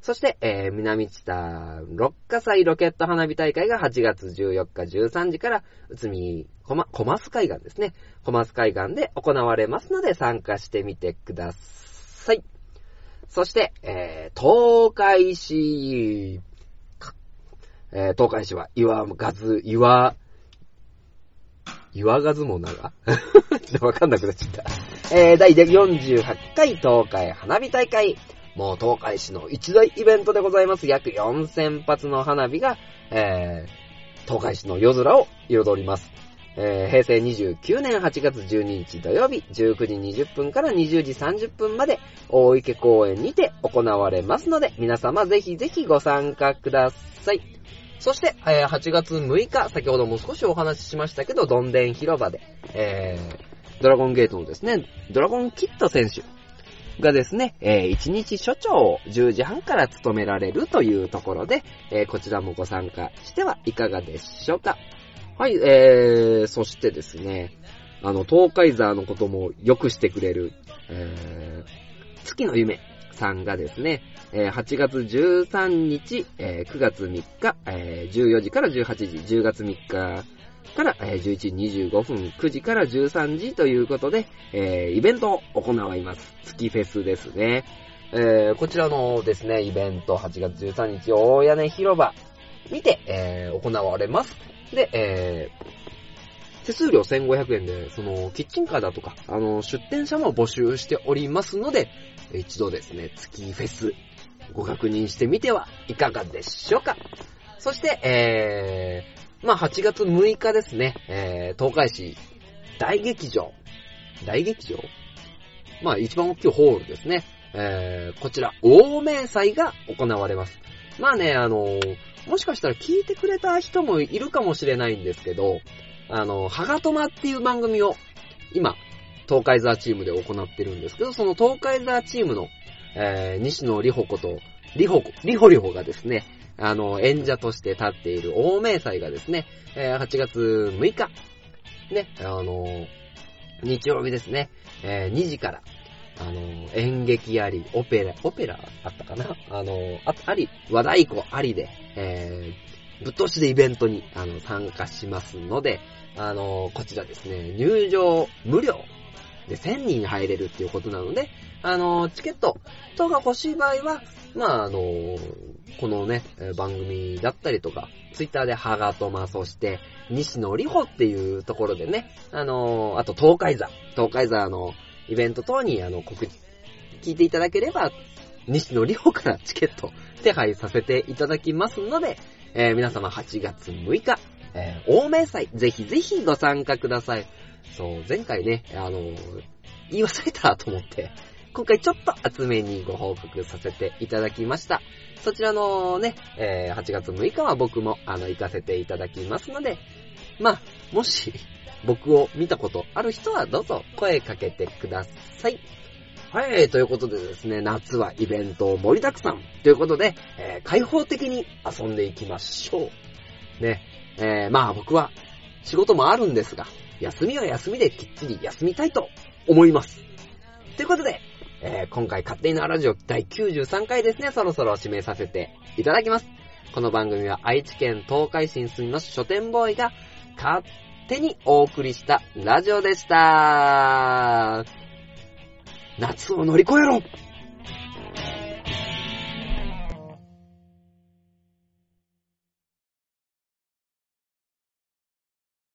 そして、えー、南知多六花祭ロケット花火大会が8月14日13時から、内海コマ、コマス海岸ですね。コマス海岸で行われますので参加してみてください。そして、えー、東海市えー、東海市は岩ガズ、岩、岩ガズもながちょっとわかんなくなっちゃった。えー、第48回東海花火大会。もう東海市の一大イベントでございます。約4000発の花火が、えー、東海市の夜空を彩ります。えー、平成29年8月12日土曜日、19時20分から20時30分まで、大池公園にて行われますので、皆様ぜひぜひご参加ください。そして、えー、8月6日、先ほども少しお話ししましたけど、どんでん広場で、えー、ドラゴンゲートのですね、ドラゴンキット選手がですね、えー、1日所長を10時半から務められるというところで、えー、こちらもご参加してはいかがでしょうか。はい、えー、そしてですね、あの、東海ザーのこともよくしてくれる、えー、月の夢さんがですね、え8月13日、9月3日、え14時から18時、10月3日から11時25分、9時から13時ということで、えーイベントを行います。月フェスですね。えー、こちらのですね、イベント8月13日大屋根広場にて、えー、行われます。で、えー、手数料1500円で、その、キッチンカーだとか、あの、出店者も募集しておりますので、一度ですね、月フェス、ご確認してみてはいかがでしょうか。そして、えー、まあ、8月6日ですね、えー、東海市大劇場。大劇場？まあ、一番大きいホールですね。えー、こちら、大明祭が行われます。まあね、あのー、もしかしたら聞いてくれた人もいるかもしれないんですけど、あの、はがとまっていう番組を、今、東海ザーチームで行ってるんですけど、その東海ザーチームの、えー、西野里穂こと、里穂、里穂里穂がですね、あの、演者として立っている大名祭がですね、えー、8月6日、ね、あの、日曜日ですね、えー、2時から、あの、演劇あり、オペラ、オペラあったかな？あの、ああり、和太鼓ありで、えー、ぶっ通しでイベントに、あの、参加しますので、あの、こちらですね、入場無料で1000人入れるっていうことなので、あの、チケット等が欲しい場合は、まあ、あの、このね、番組だったりとか、ツイッターでハガトマ、そして、西野里穂っていうところでね、あの、あと東海座、東海座のイベント等に、あの、告知、聞いていただければ、西野里穂からチケット手配させていただきますので、えー皆様8月6日、えー、大明祭、ぜひぜひご参加ください。そう、前回ね、あの言い忘れたと思って、今回ちょっと厚めにご報告させていただきました。そちらのね、えー8月6日は僕も、あの、行かせていただきますので、まあ、もし、僕を見たことある人はどうぞ声かけてください。はい、ということでですね、夏はイベント盛りだくさんということで、えー開放的に遊んでいきましょう。ね、えーまあ僕は仕事もあるんですが、休みは休みできっちり休みたいと思います。ということで、えー今回勝手にのラジオ第93回ですね、そろそろ締めさせていただきます。この番組は愛知県東海新水の書店ボーイが勝手にお送りしたラジオでした。夏を乗り越えろ